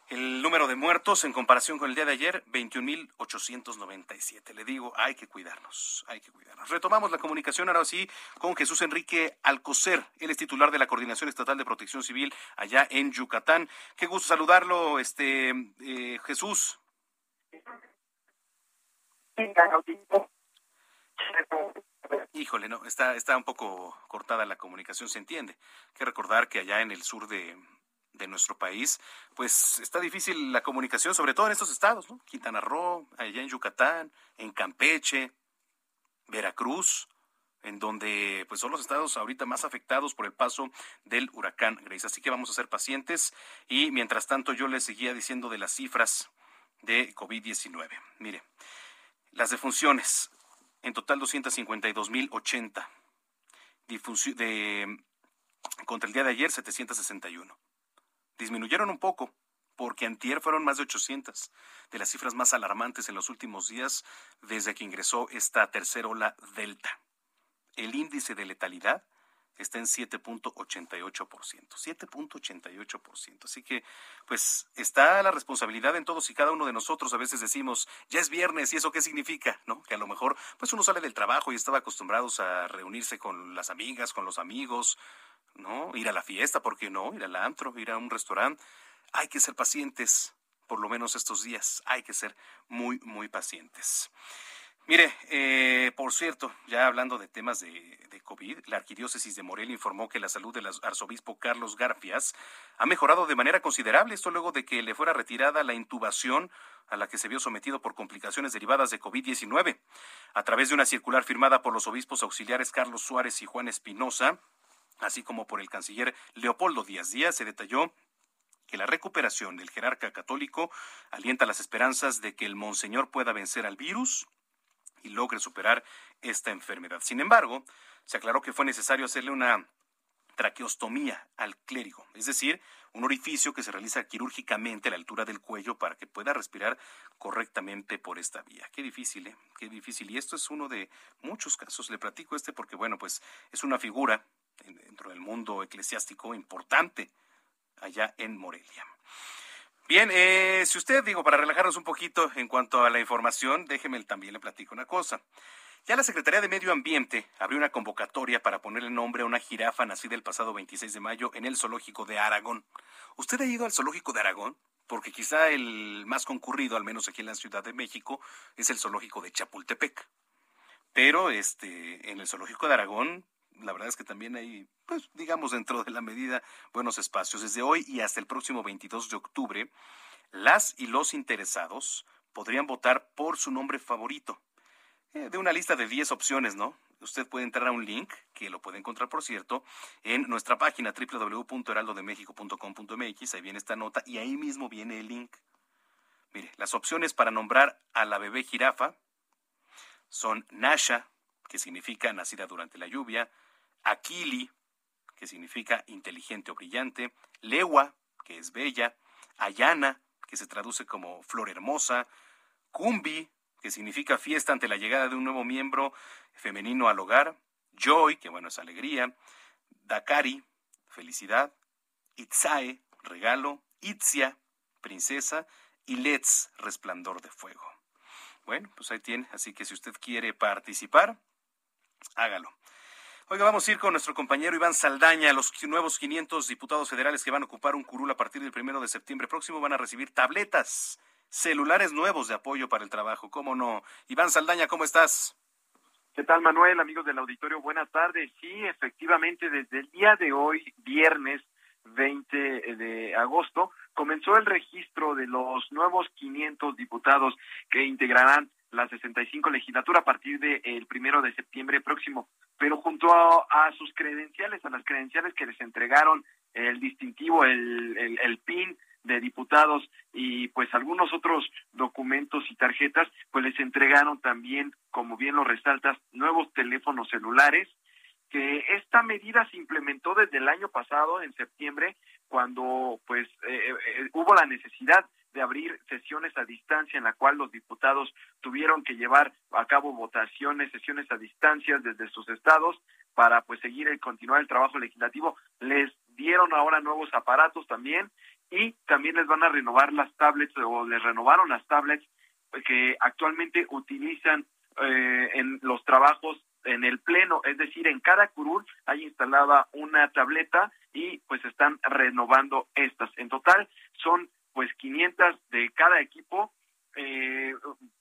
El número de muertos en comparación con el día de ayer, 21.897. Le digo, hay que cuidarnos, hay que cuidarnos. Retomamos la comunicación ahora sí con Jesús Enrique Alcocer. Él es titular de la Coordinación Estatal de Protección Civil allá en Yucatán. Qué gusto saludarlo, este eh, Jesús. Híjole, no, está, está un poco cortada la comunicación, se entiende. Hay que recordar que allá en el sur de, de nuestro país, pues está difícil la comunicación, sobre todo en estos estados, ¿no? Quintana Roo, allá en Yucatán, en Campeche, Veracruz, en donde pues son los estados ahorita más afectados por el paso del huracán Grace. Así que vamos a ser pacientes y mientras tanto yo les seguía diciendo de las cifras de COVID-19. Mire, las defunciones, en total 252.080. De, contra el día de ayer, 761 disminuyeron un poco, porque antier fueron más de 800, de las cifras más alarmantes en los últimos días desde que ingresó esta tercera ola Delta. El índice de letalidad está en 7.88%, 7.88%. Así que, pues, está la responsabilidad en todos y cada uno de nosotros. A veces decimos, ya es viernes, ¿y eso qué significa? ¿No? Que a lo mejor, pues, uno sale del trabajo y estaba acostumbrados a reunirse con las amigas, con los amigos, ¿no? Ir a la fiesta, ¿por qué no? Ir al antro, ir a un restaurante. Hay que ser pacientes, por lo menos estos días. Hay que ser muy, muy pacientes. Mire, eh, por cierto, ya hablando de temas de, COVID, la Arquidiócesis de Morelia informó que la salud del arzobispo Carlos Garfias ha mejorado de manera considerable, esto luego de que le fuera retirada la intubación a la que se vio sometido por complicaciones derivadas de COVID-19. A través de una circular firmada por los obispos auxiliares Carlos Suárez y Juan Espinosa, así como por el canciller Leopoldo Díaz Díaz, se detalló que la recuperación del jerarca católico alienta las esperanzas de que el monseñor pueda vencer al virus y logre superar esta enfermedad. Sin embargo, se aclaró que fue necesario hacerle una traqueostomía al clérigo, es decir, un orificio que se realiza quirúrgicamente a la altura del cuello para que pueda respirar correctamente por esta vía. Qué difícil, ¿eh? Qué difícil. Y esto es uno de muchos casos. Le platico este porque, bueno, pues es una figura dentro del mundo eclesiástico importante allá en Morelia. Bien, eh, si usted, digo, para relajarnos un poquito en cuanto a la información, déjeme también le platico una cosa. Ya la Secretaría de Medio Ambiente abrió una convocatoria para ponerle nombre a una jirafa nacida el pasado 26 de mayo en el zoológico de Aragón. ¿Usted ha ido al zoológico de Aragón? Porque quizá el más concurrido, al menos aquí en la Ciudad de México, es el zoológico de Chapultepec. Pero este, en el zoológico de Aragón la verdad es que también hay, pues digamos dentro de la medida, buenos espacios. Desde hoy y hasta el próximo 22 de octubre, las y los interesados podrían votar por su nombre favorito. Eh, de una lista de 10 opciones, ¿no? Usted puede entrar a un link, que lo puede encontrar, por cierto, en nuestra página www.heraldodemexico.com.mx. Ahí viene esta nota y ahí mismo viene el link. Mire, las opciones para nombrar a la bebé jirafa son Nasha, que significa nacida durante la lluvia, Aquili, que significa inteligente o brillante, Lewa, que es bella, Ayana, que se traduce como flor hermosa, Kumbi, que significa fiesta ante la llegada de un nuevo miembro femenino al hogar, Joy, que bueno es alegría, Dakari, felicidad, Itzae, regalo, Itzia, Princesa y Let's Resplandor de Fuego. Bueno, pues ahí tiene, así que si usted quiere participar, hágalo. Oiga, vamos a ir con nuestro compañero Iván Saldaña. Los nuevos 500 diputados federales que van a ocupar un curul a partir del primero de septiembre próximo van a recibir tabletas, celulares nuevos de apoyo para el trabajo. ¿Cómo no? Iván Saldaña, ¿cómo estás? ¿Qué tal, Manuel? Amigos del auditorio, buenas tardes. Sí, efectivamente, desde el día de hoy, viernes 20 de agosto, comenzó el registro de los nuevos 500 diputados que integrarán la 65 legislatura a partir del primero de septiembre próximo. Pero junto a, sus credenciales, a las credenciales que les entregaron el distintivo, el, el, el PIN de diputados y pues algunos otros documentos y tarjetas, pues les entregaron también, como bien lo resaltas, nuevos teléfonos celulares, que esta medida se implementó desde el año pasado, en septiembre, cuando pues eh, eh, hubo la necesidad de abrir sesiones a distancia en la cual los diputados tuvieron que llevar a cabo votaciones, sesiones a distancia desde sus estados para pues seguir y continuar el trabajo legislativo. Les dieron ahora nuevos aparatos también y también les van a renovar las tablets o les renovaron las tablets que actualmente utilizan eh, en los trabajos en el pleno, es decir, en cada curul hay instalada una tableta y pues están renovando estas. En total son pues 500 de cada equipo, eh,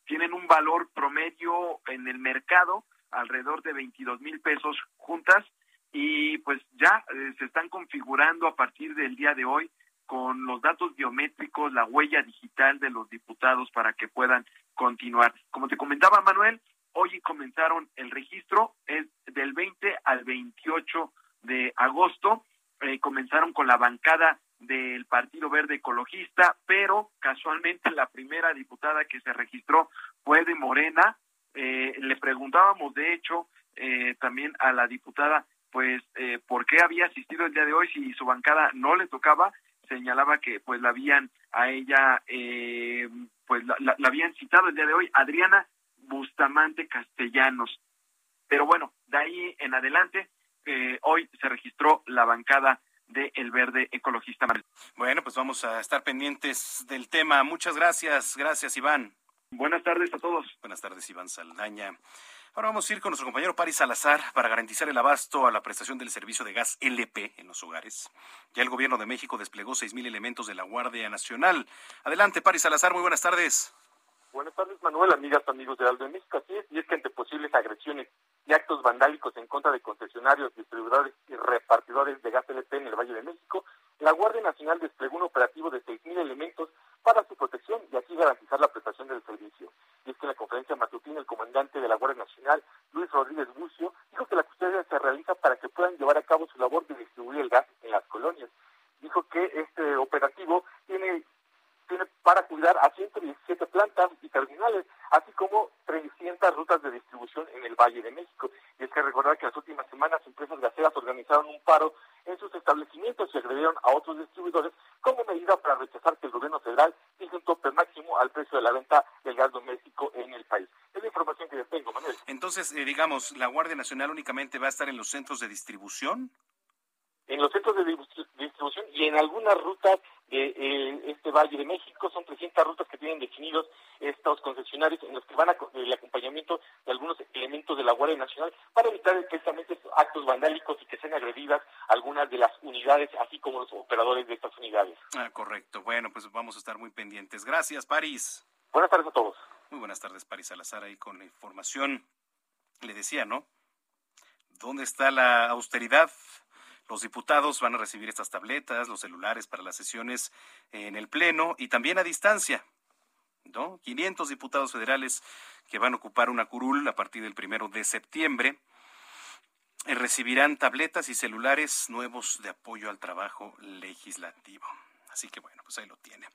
tienen un valor promedio en el mercado alrededor de 22 mil pesos juntas y pues ya eh, se están configurando a partir del día de hoy con los datos biométricos, la huella digital de los diputados para que puedan continuar. Como te comentaba Manuel, hoy comenzaron el registro, es del 20 al 28 de agosto, eh, comenzaron con la bancada del Partido Verde Ecologista, pero casualmente la primera diputada que se registró fue de Morena. Eh, le preguntábamos, de hecho, eh, también a la diputada, pues, eh, por qué había asistido el día de hoy si su bancada no le tocaba. Señalaba que, pues, la habían a ella, pues, la, habían citado el día de hoy, Adriana Bustamante Castellanos. Pero bueno, de ahí en adelante, hoy se registró la bancada de El Verde Ecologista. Bueno, pues vamos a estar pendientes del tema. Muchas gracias. Gracias, Iván. Buenas tardes a todos. Buenas tardes, Iván Saldaña. Ahora vamos a ir con nuestro compañero Paris Salazar para garantizar el abasto a la prestación del servicio de gas LP en los hogares. Ya el gobierno de México desplegó 6.000 elementos de la Guardia Nacional. Adelante, Paris Salazar, muy buenas tardes. Buenas tardes, Manuel, amigas, amigos de Aldo de México. Así es, y es que ante posibles agresiones y actos vandálicos en contra de concesionarios, distribuidores y repartidores de gas LP en el Valle de México, la Guardia Nacional desplegó un operativo de 6.000 elementos para su protección y así garantizar la prestación del servicio. Y es que en la conferencia matutina el comandante de la Guardia Nacional, Luis Rodríguez Bucio, dijo que la custodia se realiza para que puedan llevar a cabo su labor de distribuir el gas en las colonias. Dijo que este operativo tiene para cuidar a 117 plantas y terminales, así como 300 rutas de distribución en el Valle de México. Y es que recordar que las últimas semanas empresas gaseras organizaron un paro en sus establecimientos y agredieron a otros distribuidores como medida para rechazar que el gobierno federal fije un tope máximo al precio de la venta del gas doméstico en el país. Es la información que yo tengo, Manuel. Entonces, eh, digamos, ¿la Guardia Nacional únicamente va a estar en los centros de distribución? En los centros de distribución y en algunas rutas de eh, este Valle de México. Son 300 rutas que tienen definidos estos concesionarios en los que van a, el acompañamiento de algunos elementos de la Guardia Nacional para evitar precisamente actos vandálicos y que sean agredidas algunas de las unidades, así como los operadores de estas unidades. Ah, correcto. Bueno, pues vamos a estar muy pendientes. Gracias, París. Buenas tardes a todos. Muy buenas tardes, París Salazar, ahí con la información. Le decía, ¿no? ¿Dónde está la austeridad? Los diputados van a recibir estas tabletas, los celulares para las sesiones en el Pleno y también a distancia. ¿no? 500 diputados federales que van a ocupar una curul a partir del primero de septiembre eh, recibirán tabletas y celulares nuevos de apoyo al trabajo legislativo. Así que bueno, pues ahí lo tiene.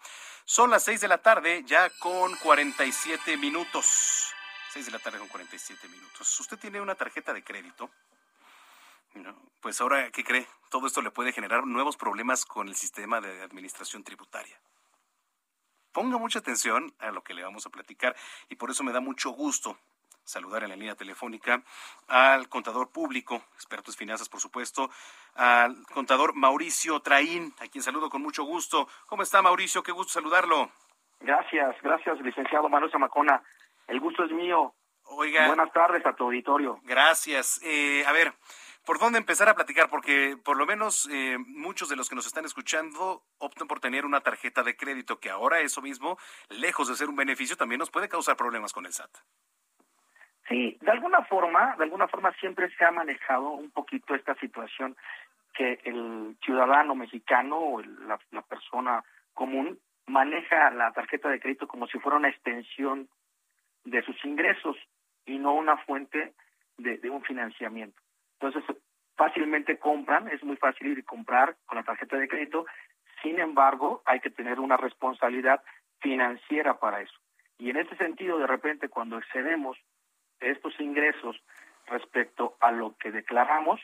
Son las 6 de la tarde, ya con 47 minutos. 6 de la tarde con 47 minutos. ¿Usted tiene una tarjeta de crédito? Pues ahora, ¿qué cree? Todo esto le puede generar nuevos problemas con el sistema de administración tributaria. Ponga mucha atención a lo que le vamos a platicar y por eso me da mucho gusto saludar en la línea telefónica al contador público, experto en finanzas, por supuesto, al contador Mauricio Traín, a quien saludo con mucho gusto. ¿Cómo está, Mauricio? Qué gusto saludarlo. Gracias, gracias, licenciado Manuel Zamacona. El gusto es mío. Oiga. Buenas tardes a tu auditorio. Gracias. Eh, a ver, ¿por dónde empezar a platicar? Porque por lo menos eh, muchos de los que nos están escuchando optan por tener una tarjeta de crédito que ahora eso mismo, lejos de ser un beneficio, también nos puede causar problemas con el SAT. Sí, de alguna forma, de alguna forma siempre se ha manejado un poquito esta situación que el ciudadano mexicano o la, persona común maneja la tarjeta de crédito como si fuera una extensión de sus ingresos y no una fuente de, de, un financiamiento. Entonces, fácilmente compran, es muy fácil ir y comprar con la tarjeta de crédito, sin embargo, hay que tener una responsabilidad financiera para eso. Y en ese sentido, de repente, cuando excedemos estos ingresos respecto a lo que declaramos,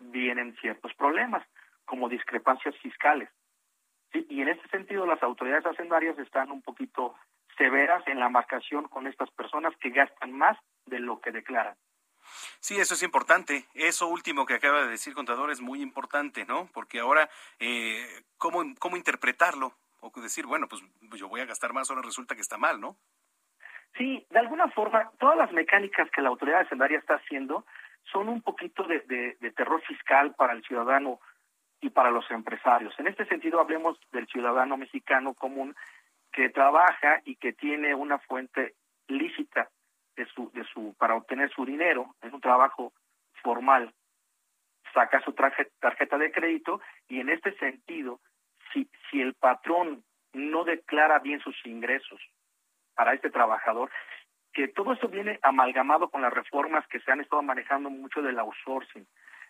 vienen ciertos problemas, como discrepancias fiscales. Y en ese sentido, las autoridades hacendarias están un poquito severas en la marcación con estas personas que gastan más de lo que declaran. Sí, eso es importante. Eso último que acaba de decir contador es muy importante, ¿no? Porque ahora, eh, ¿cómo, ¿cómo interpretarlo? O decir, bueno, pues yo voy a gastar más, ahora resulta que está mal, ¿no? Sí, de alguna forma, todas las mecánicas que la autoridad hacendaria está haciendo son un poquito de, de, terror fiscal para el ciudadano y para los empresarios. En este sentido, hablemos del ciudadano mexicano común que trabaja y que tiene una fuente lícita de su, de su, para obtener su dinero, en un trabajo formal, saca su tarjeta de crédito y en este sentido, si, si el patrón no declara bien sus ingresos para este trabajador, que todo esto viene amalgamado con las reformas que se han estado manejando mucho del outsourcing.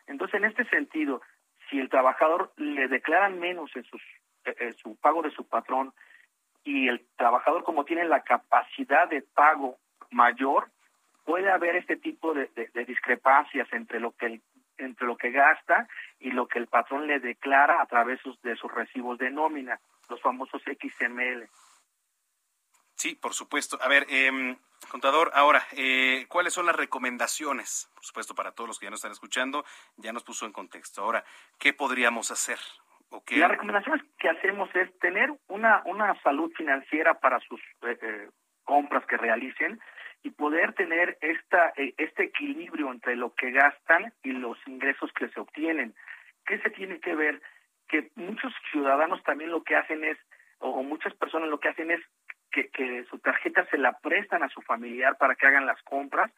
Entonces, en este sentido, si el trabajador le declaran menos en, sus, eh, en su pago de su patrón y el trabajador como tiene la capacidad de pago mayor, puede haber este tipo de, discrepancias entre lo que entre lo que gasta y lo que el patrón le declara a través de sus recibos de nómina, los famosos XML. Sí, por supuesto. A ver, eh, contador, ahora, eh, ¿cuáles son las recomendaciones? Por supuesto, para todos los que ya nos están escuchando, ya nos puso en contexto. Ahora, ¿qué podríamos hacer? ¿O qué... Las recomendaciones que hacemos es tener una, una salud financiera para sus eh, eh, compras que realicen y poder tener esta, este equilibrio entre lo que gastan y los ingresos que se obtienen. ¿Qué se tiene que ver? Que muchos ciudadanos también lo que hacen es, o muchas personas lo que hacen es que, su tarjeta se la prestan a su familiar para que hagan las compras,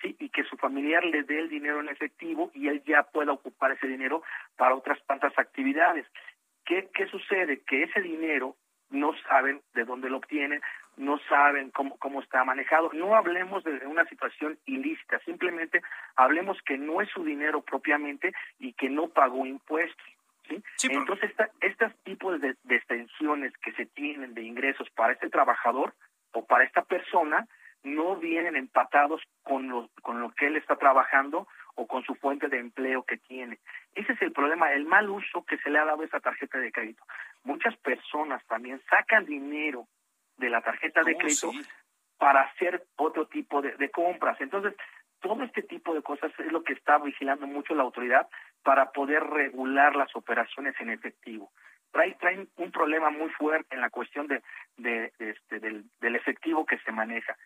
¿sí? y que su familiar le dé el dinero en efectivo y él ya pueda ocupar ese dinero para otras tantas actividades. ¿Qué, qué sucede? Que ese dinero no saben de dónde lo obtienen, no saben cómo, cómo está manejado. No hablemos de una situación ilícita, simplemente hablemos que no es su dinero propiamente y que no pagó impuestos. ¿sí? Entonces, esta, estos tipos de, extensiones que se tienen de ingresos para este trabajador o para esta persona no vienen empatados con lo, con lo que él está trabajando o con su fuente de empleo que tiene. Ese es el problema, el mal uso que se le ha dado a esa tarjeta de crédito. Muchas personas también sacan dinero de la tarjeta de oh, crédito para hacer otro tipo de, de compras. Entonces, todo este tipo de cosas es lo que está vigilando mucho la autoridad para poder regular las operaciones en efectivo. Traen, traen un problema muy fuerte en la cuestión de, este, del, efectivo que se maneja.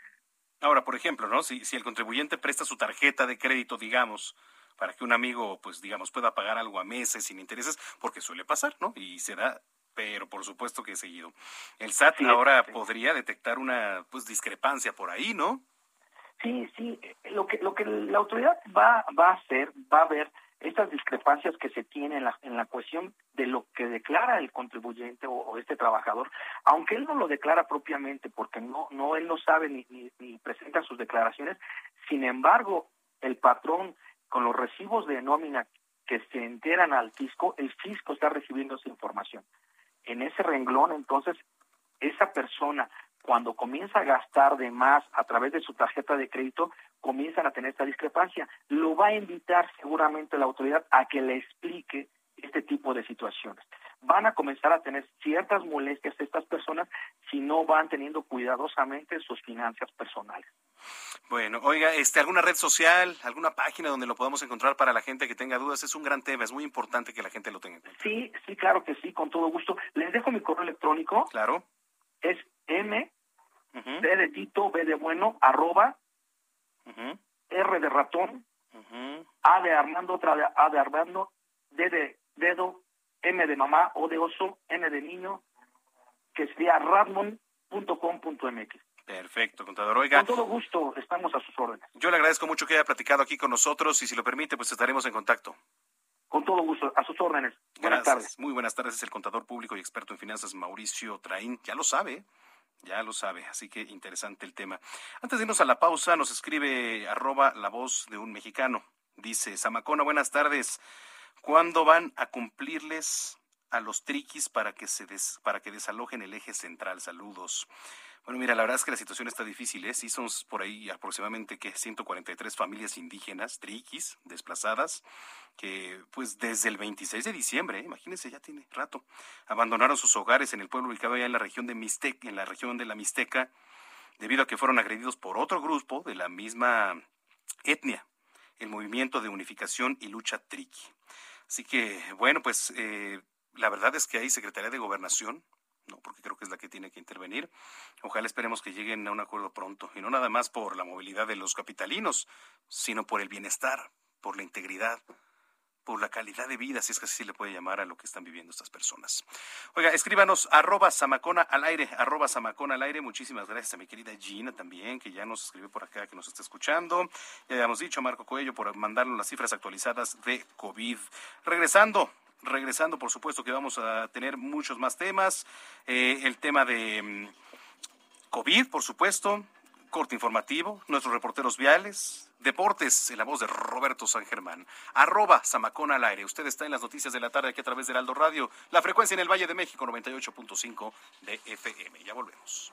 Ahora, por ejemplo, ¿no? Si, si el contribuyente presta su tarjeta de crédito, digamos, para que un amigo, pues, digamos, pueda pagar algo a meses sin intereses, porque suele pasar, ¿no? Y se da pero por supuesto que he seguido. El SAT ahora podría detectar una pues discrepancia por ahí, ¿no? Sí, sí, lo que lo que la autoridad va va a hacer, va a ver estas discrepancias que se tienen en la, en la cuestión de lo que declara el contribuyente o, este trabajador, aunque él no lo declara propiamente porque no no él no sabe ni, ni, ni presenta sus declaraciones, sin embargo, el patrón con los recibos de nómina que se enteran al fisco, el fisco está recibiendo esa información. En ese renglón, entonces, esa persona cuando comienza a gastar de más a través de su tarjeta de crédito, comienzan a tener esta discrepancia. Lo va a invitar seguramente la autoridad a que le explique este tipo de situaciones. Van a comenzar a tener ciertas molestias estas personas si no van teniendo cuidadosamente sus finanzas personales. Bueno, oiga, este, ¿alguna red social, alguna página donde lo podamos encontrar para la gente que tenga dudas? Es un gran tema, es muy importante que la gente lo tenga Sí, sí, claro que sí, con todo gusto. Les dejo mi correo electrónico. Claro. Es m, b de Tito, b de bueno, arroba, r de ratón, a de Armando, otra de, a de Armando, d de dedo, m de mamá, o de oso, n de niño, que sería radmon.com.mx. Perfecto, contador. Oiga. Con todo gusto, estamos a sus órdenes. Yo le agradezco mucho que haya platicado aquí con nosotros y si lo permite, pues estaremos en contacto. Con todo gusto, a sus órdenes. Buenas tardes. Muy buenas tardes, es el contador público y experto en finanzas Mauricio Traín. Ya lo sabe, ya lo sabe, así que interesante el tema. Antes de irnos a la pausa, nos escribe arroba la voz de un mexicano. Dice, Samacona, buenas tardes. ¿Cuándo van a cumplirles a los triquis para que se para que desalojen el eje central? Saludos. Bueno, mira, la verdad es que la situación está difícil, ¿eh? Sí, son por ahí aproximadamente que 143 familias indígenas, triquis, desplazadas, que pues desde el 26 de diciembre, ¿eh? imagínense, ya tiene rato, abandonaron sus hogares en el pueblo ubicado allá en la región de Mixteca, en la región de la Mixteca, debido a que fueron agredidos por otro grupo de la misma etnia, el Movimiento de Unificación y Lucha Triqui. Así que, bueno, pues eh, la verdad es que hay Secretaría de Gobernación, ¿no? porque creo que es la que tiene que intervenir. Ojalá esperemos que lleguen a un acuerdo pronto, y no nada más por la movilidad de los capitalinos, sino por el bienestar, por la integridad, por la calidad de vida, si es que así le puede llamar a lo que están viviendo estas personas. Oiga, escríbanos arroba samacona al aire, arroba samacona al aire. Muchísimas gracias a mi querida Gina también, que ya nos escribió por acá, que nos está escuchando. Ya habíamos dicho a Marco Coello por mandarnos las cifras actualizadas de COVID. Regresando, regresando, por supuesto que vamos a tener muchos más temas. Eh, el tema de mm, COVID, por supuesto, corte informativo, nuestros reporteros viales, deportes, en la voz de Roberto San Germán. Arroba Zamacona al aire. Usted está en las noticias de la tarde aquí a través del Aldo Radio. La frecuencia en el Valle de México, 98.5 de FM. Ya volvemos.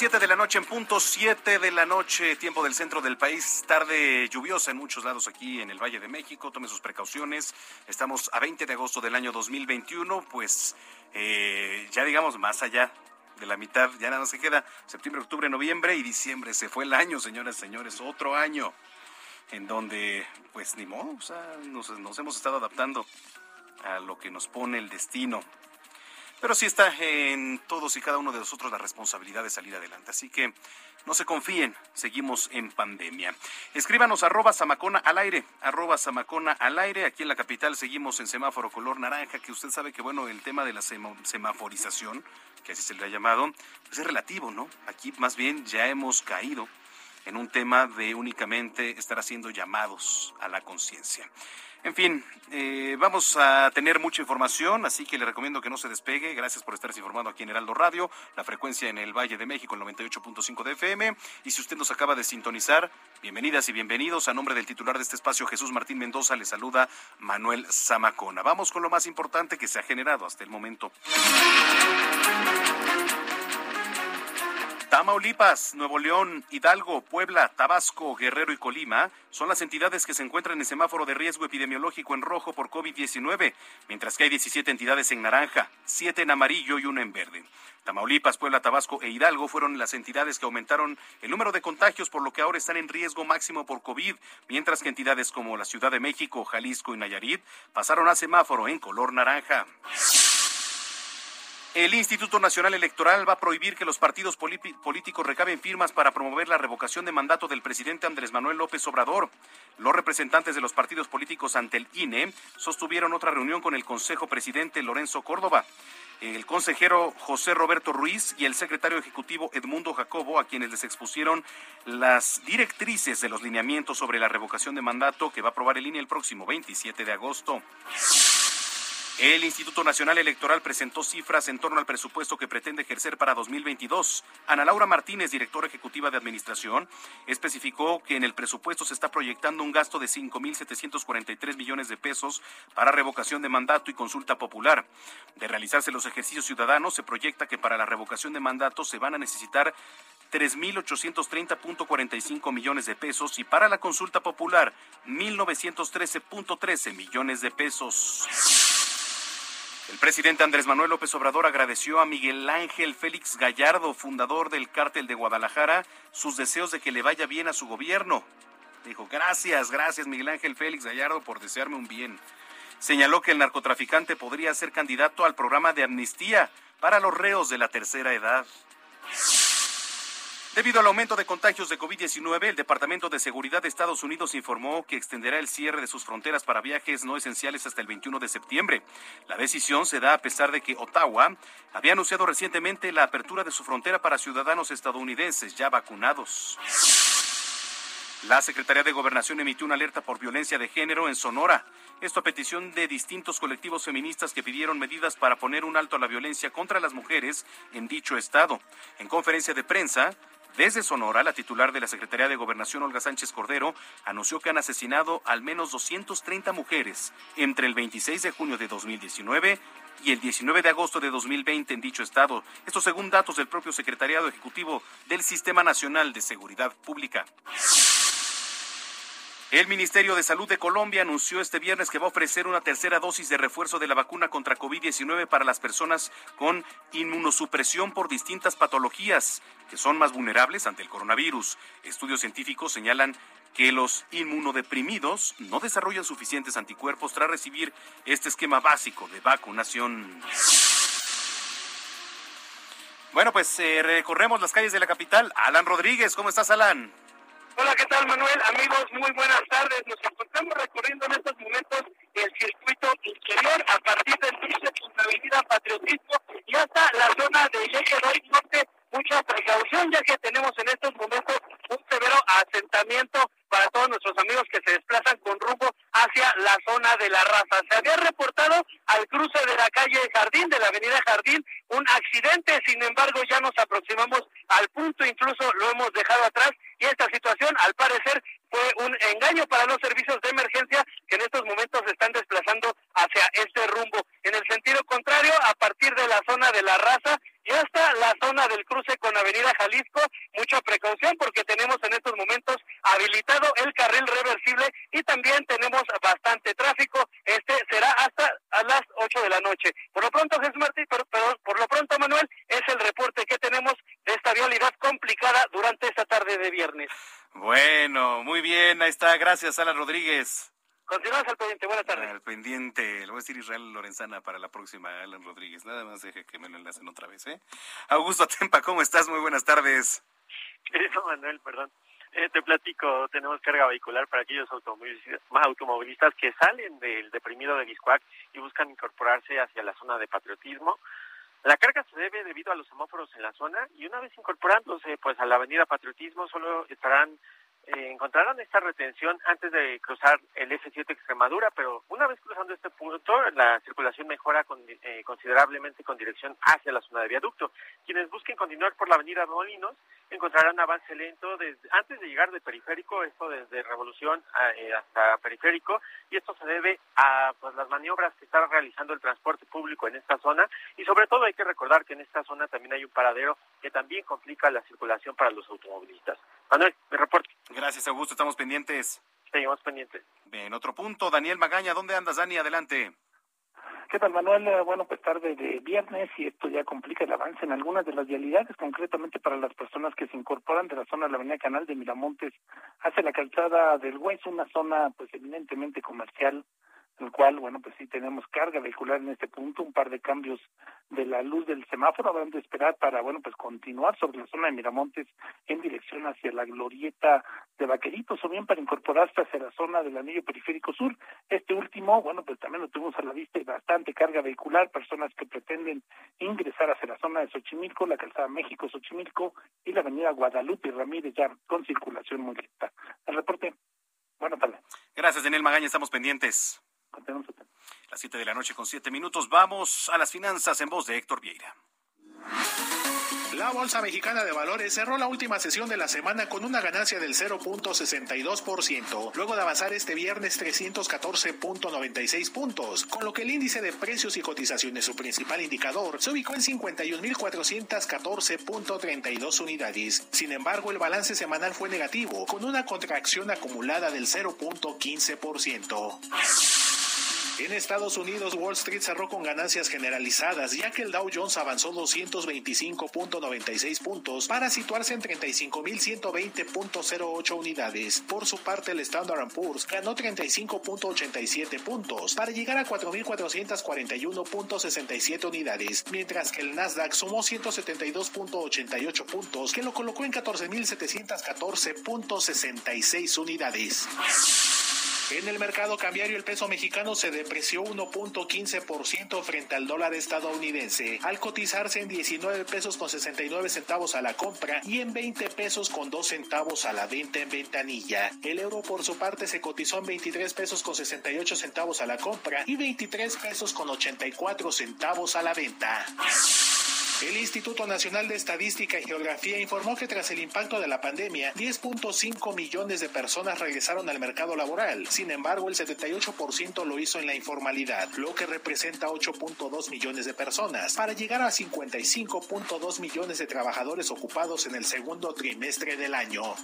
7 de la noche en punto, 7 de la noche, tiempo del centro del país, tarde lluviosa en muchos lados aquí en el Valle de México, tome sus precauciones, estamos a 20 de agosto del año 2021, pues eh, ya digamos más allá de la mitad, ya nada se queda, septiembre, octubre, noviembre y diciembre, se fue el año, señoras y señores, otro año en donde pues ni modo, o sea, nos, nos hemos estado adaptando a lo que nos pone el destino. Pero sí está en todos y cada uno de nosotros la responsabilidad de salir adelante. Así que no se confíen, seguimos en pandemia. Escríbanos arroba samacona al aire, arroba samacona al aire. Aquí en la capital seguimos en semáforo color naranja, que usted sabe que bueno, el tema de la semaforización, que así se le ha llamado, pues es relativo, ¿no? Aquí más bien ya hemos caído en un tema de únicamente estar haciendo llamados a la conciencia. En fin, eh, vamos a tener mucha información, así que le recomiendo que no se despegue. Gracias por estarse informando aquí en Heraldo Radio, la frecuencia en el Valle de México, el 98.5 de FM. Y si usted nos acaba de sintonizar, bienvenidas y bienvenidos. A nombre del titular de este espacio, Jesús Martín Mendoza, le saluda Manuel Zamacona. Vamos con lo más importante que se ha generado hasta el momento. Tamaulipas, Nuevo León, Hidalgo, Puebla, Tabasco, Guerrero y Colima son las entidades que se encuentran en semáforo de riesgo epidemiológico en rojo por COVID-19, mientras que hay 17 entidades en naranja, 7 en amarillo y 1 en verde. Tamaulipas, Puebla, Tabasco e Hidalgo fueron las entidades que aumentaron el número de contagios, por lo que ahora están en riesgo máximo por COVID, mientras que entidades como la Ciudad de México, Jalisco y Nayarit pasaron a semáforo en color naranja. El Instituto Nacional Electoral va a prohibir que los partidos políticos recaben firmas para promover la revocación de mandato del presidente Andrés Manuel López Obrador. Los representantes de los partidos políticos ante el INE sostuvieron otra reunión con el Consejo Presidente Lorenzo Córdoba. El consejero José Roberto Ruiz y el secretario ejecutivo Edmundo Jacobo, a quienes les expusieron las directrices de los lineamientos sobre la revocación de mandato que va a aprobar el INE el próximo 27 de agosto. El Instituto Nacional Electoral presentó cifras en torno al presupuesto que pretende ejercer para 2022. Ana Laura Martínez, directora ejecutiva de Administración, especificó que en el presupuesto se está proyectando un gasto de 5.743 millones de pesos para revocación de mandato y consulta popular. De realizarse los ejercicios ciudadanos, se proyecta que para la revocación de mandato se van a necesitar 3.830.45 millones de pesos y para la consulta popular 1.913.13 millones de pesos. El presidente Andrés Manuel López Obrador agradeció a Miguel Ángel Félix Gallardo, fundador del cártel de Guadalajara, sus deseos de que le vaya bien a su gobierno. Dijo, gracias, gracias Miguel Ángel Félix Gallardo por desearme un bien. Señaló que el narcotraficante podría ser candidato al programa de amnistía para los reos de la tercera edad. Debido al aumento de contagios de COVID-19, el Departamento de Seguridad de Estados Unidos informó que extenderá el cierre de sus fronteras para viajes no esenciales hasta el 21 de septiembre. La decisión se da a pesar de que Ottawa había anunciado recientemente la apertura de su frontera para ciudadanos estadounidenses ya vacunados. La Secretaría de Gobernación emitió una alerta por violencia de género en Sonora. Esto a petición de distintos colectivos feministas que pidieron medidas para poner un alto a la violencia contra las mujeres en dicho estado. En conferencia de prensa, desde Sonora, la titular de la Secretaría de Gobernación, Olga Sánchez Cordero, anunció que han asesinado al menos 230 mujeres entre el 26 de junio de 2019 y el 19 de agosto de 2020 en dicho estado. Esto según datos del propio Secretariado Ejecutivo del Sistema Nacional de Seguridad Pública. El Ministerio de Salud de Colombia anunció este viernes que va a ofrecer una tercera dosis de refuerzo de la vacuna contra COVID-19 para las personas con inmunosupresión por distintas patologías que son más vulnerables ante el coronavirus. Estudios científicos señalan que los inmunodeprimidos no desarrollan suficientes anticuerpos tras recibir este esquema básico de vacunación. Bueno, pues eh, recorremos las calles de la capital. Alan Rodríguez, ¿cómo estás, Alan? Hola, ¿qué tal Manuel? Amigos, muy buenas tardes. Nos encontramos recorriendo en estos momentos el circuito interior a partir del cruce con la avenida Patriotismo y hasta la zona de Eje Norte. Mucha precaución ya que tenemos en estos momentos un severo asentamiento para todos nuestros amigos que se desplazan con rumbo hacia la zona de la raza. Se había reportado al cruce de la calle Jardín, de la avenida Jardín, un accidente, sin embargo ya nos aproximamos al punto, incluso lo hemos dejado atrás y esta situación al parecer fue un engaño para los servicios de emergencia que en estos momentos se están desplazando hacia este rumbo. En el sentido contrario, a partir de la zona de la raza y hasta la zona del cruce con Avenida Jalisco, mucha precaución porque tenemos en estos momentos habilitado el carril reversible y también tenemos bastante tráfico. Este será hasta a las 8 de la noche. Por lo pronto, Jesús Martín, pero, por lo pronto, Manuel, es el reporte que tenemos de esta vialidad complicada durante esta tarde de viernes. Bueno, muy bien, ahí está. Gracias, Alan Rodríguez. Continuamos al pendiente, buenas tardes. Al pendiente, le voy a decir Israel Lorenzana para la próxima, Alan Rodríguez. Nada más deje que me lo enlacen otra vez, ¿eh? Augusto Atempa, ¿cómo estás? Muy buenas tardes. Querido Manuel, perdón. Eh, te platico, tenemos carga vehicular para aquellos automovilistas, automovilistas que salen del deprimido de Biscuac y buscan incorporarse hacia la zona de patriotismo. La carga se debe debido a los semáforos en la zona y una vez incorporándose pues a la avenida Patriotismo solo estarán eh, encontrarán esta retención antes de cruzar el F7 Extremadura, pero una vez cruzando este punto, la circulación mejora con, eh, considerablemente con dirección hacia la zona de viaducto. Quienes busquen continuar por la avenida Molinos encontrarán avance lento desde, antes de llegar de periférico, esto desde Revolución eh, hasta periférico, y esto se debe a pues, las maniobras que está realizando el transporte público en esta zona, y sobre todo hay que recordar que en esta zona también hay un paradero que también complica la circulación para los automovilistas. Manuel, mi reporte. Gracias, Augusto. Estamos pendientes. Seguimos pendientes. En otro punto, Daniel Magaña, ¿dónde andas, Dani? Adelante. ¿Qué tal, Manuel? Eh, bueno, pues tarde de viernes y esto ya complica el avance en algunas de las vialidades, concretamente para las personas que se incorporan de la zona de la Avenida Canal de Miramontes hacia la calzada del Hueso, una zona pues eminentemente comercial el cual, bueno, pues sí tenemos carga vehicular en este punto, un par de cambios de la luz del semáforo, habrán de esperar para, bueno, pues continuar sobre la zona de Miramontes en dirección hacia la glorieta de Vaqueritos o bien para incorporarse hacia la zona del anillo periférico sur. Este último, bueno, pues también lo tuvimos a la vista y bastante carga vehicular, personas que pretenden ingresar hacia la zona de Xochimilco, la calzada México-Xochimilco y la avenida Guadalupe Ramírez ya con circulación muy lenta. El reporte, bueno, tarde. Gracias, Daniel Magaña, estamos pendientes. Las siete de la noche con siete minutos. Vamos a las finanzas en voz de Héctor Vieira. La Bolsa Mexicana de Valores cerró la última sesión de la semana con una ganancia del 0.62%, luego de avanzar este viernes 314.96 puntos, con lo que el índice de precios y cotizaciones, su principal indicador, se ubicó en 51.414.32 unidades. Sin embargo, el balance semanal fue negativo, con una contracción acumulada del 0.15%. En Estados Unidos, Wall Street cerró con ganancias generalizadas, ya que el Dow Jones avanzó 225.96 puntos para situarse en 35.120.08 unidades. Por su parte, el Standard Poor's ganó 35.87 puntos para llegar a 4.441.67 unidades, mientras que el Nasdaq sumó 172.88 puntos, que lo colocó en 14.714.66 unidades. En el mercado cambiario el peso mexicano se depreció 1.15% frente al dólar estadounidense, al cotizarse en 19 pesos con 69 centavos a la compra y en 20 pesos con 2 centavos a la venta en ventanilla. El euro por su parte se cotizó en 23 pesos con 68 centavos a la compra y 23 pesos con 84 centavos a la venta. El Instituto Nacional de Estadística y Geografía informó que tras el impacto de la pandemia, 10.5 millones de personas regresaron al mercado laboral. Sin embargo, el 78% lo hizo en la informalidad, lo que representa 8.2 millones de personas, para llegar a 55.2 millones de trabajadores ocupados en el segundo trimestre del año.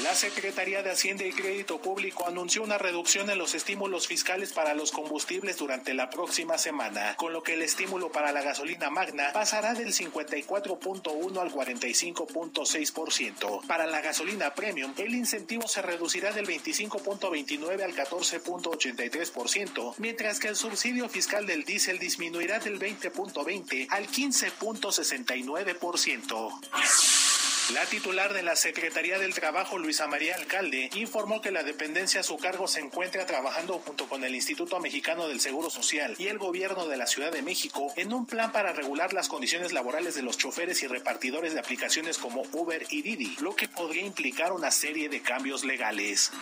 La Secretaría de Hacienda y Crédito Público anunció una reducción en los estímulos fiscales para los combustibles durante la próxima semana, con lo que el estímulo para la gasolina magna pasará del 54.1 al 45.6%. Para la gasolina premium, el incentivo se reducirá del 25.29 al 14.83%, mientras que el subsidio fiscal del diésel disminuirá del 20.20 al 15.69%. La titular de la Secretaría del Trabajo, Luisa María Alcalde, informó que la dependencia a su cargo se encuentra trabajando junto con el Instituto Mexicano del Seguro Social y el gobierno de la Ciudad de México en un plan para regular las condiciones laborales de los choferes y repartidores de aplicaciones como Uber y Didi, lo que podría implicar una serie de cambios legales.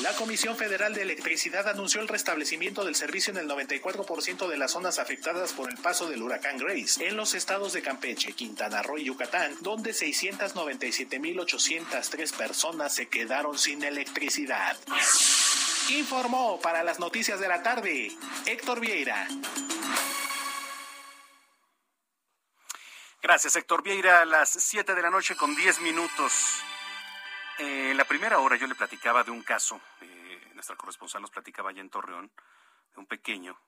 La Comisión Federal de Electricidad anunció el restablecimiento del servicio en el 94% de las zonas afectadas por el paso del huracán Grace en los estados de Campeche, Quintana Roo y Yucatán, donde 697.803 personas se quedaron sin electricidad. Informó para las noticias de la tarde Héctor Vieira. Gracias, Héctor Vieira, a las 7 de la noche con 10 minutos. Eh, en la primera hora yo le platicaba de un caso, eh, nuestra corresponsal nos platicaba allá en Torreón, de un pequeño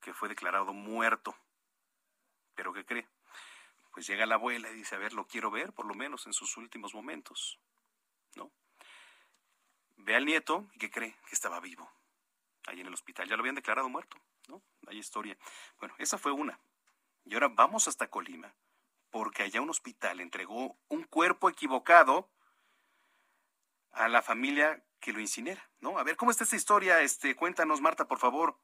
que fue declarado muerto. ¿Pero qué cree? Pues llega la abuela y dice, a ver, lo quiero ver, por lo menos en sus últimos momentos. ¿No? Ve al nieto y ¿qué cree? Que estaba vivo. Ahí en el hospital. Ya lo habían declarado muerto. ¿No? Hay historia. Bueno, esa fue una. Y ahora vamos hasta Colima, porque allá un hospital entregó un cuerpo equivocado a la familia que lo incinera, ¿no? A ver, ¿cómo está esta historia? Este, cuéntanos, Marta, por favor.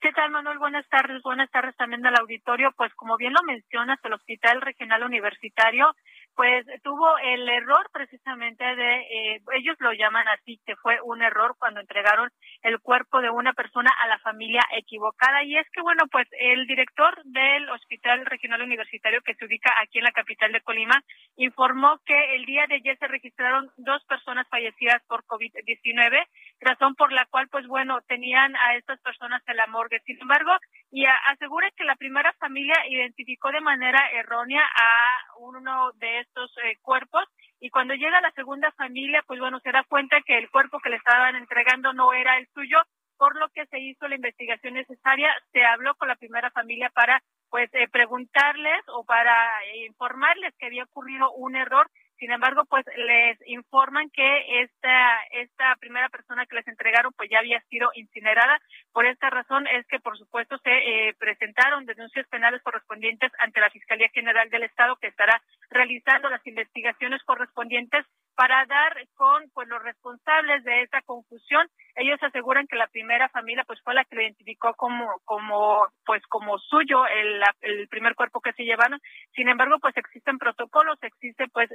¿Qué tal, Manuel? Buenas tardes. Buenas tardes también al auditorio. Pues como bien lo mencionas, el Hospital Regional Universitario pues tuvo el error precisamente de, eh, ellos lo llaman así, que fue un error cuando entregaron el cuerpo de una persona a la familia equivocada. Y es que, bueno, pues el director del Hospital Regional Universitario que se ubica aquí en la capital de Colima informó que el día de ayer se registraron dos personas fallecidas por COVID-19, razón por la cual, pues bueno, tenían a estas personas en la morgue. Sin embargo, y asegura que la primera familia identificó de manera errónea a uno de estos eh, cuerpos y cuando llega la segunda familia, pues bueno, se da cuenta que el cuerpo que le estaban entregando no era el suyo, por lo que se hizo la investigación necesaria, se habló con la primera familia para pues eh, preguntarles o para eh, informarles que había ocurrido un error sin embargo, pues les informan que esta, esta primera persona que les entregaron pues ya había sido incinerada. Por esta razón es que, por supuesto, se eh, presentaron denuncias penales correspondientes ante la Fiscalía General del Estado que estará realizando las investigaciones correspondientes para dar con pues los responsables de esta confusión. Ellos aseguran que la primera familia pues fue la que lo identificó como como pues como suyo el, el primer cuerpo que se llevaron. Sin embargo, pues existen protocolos, existen pues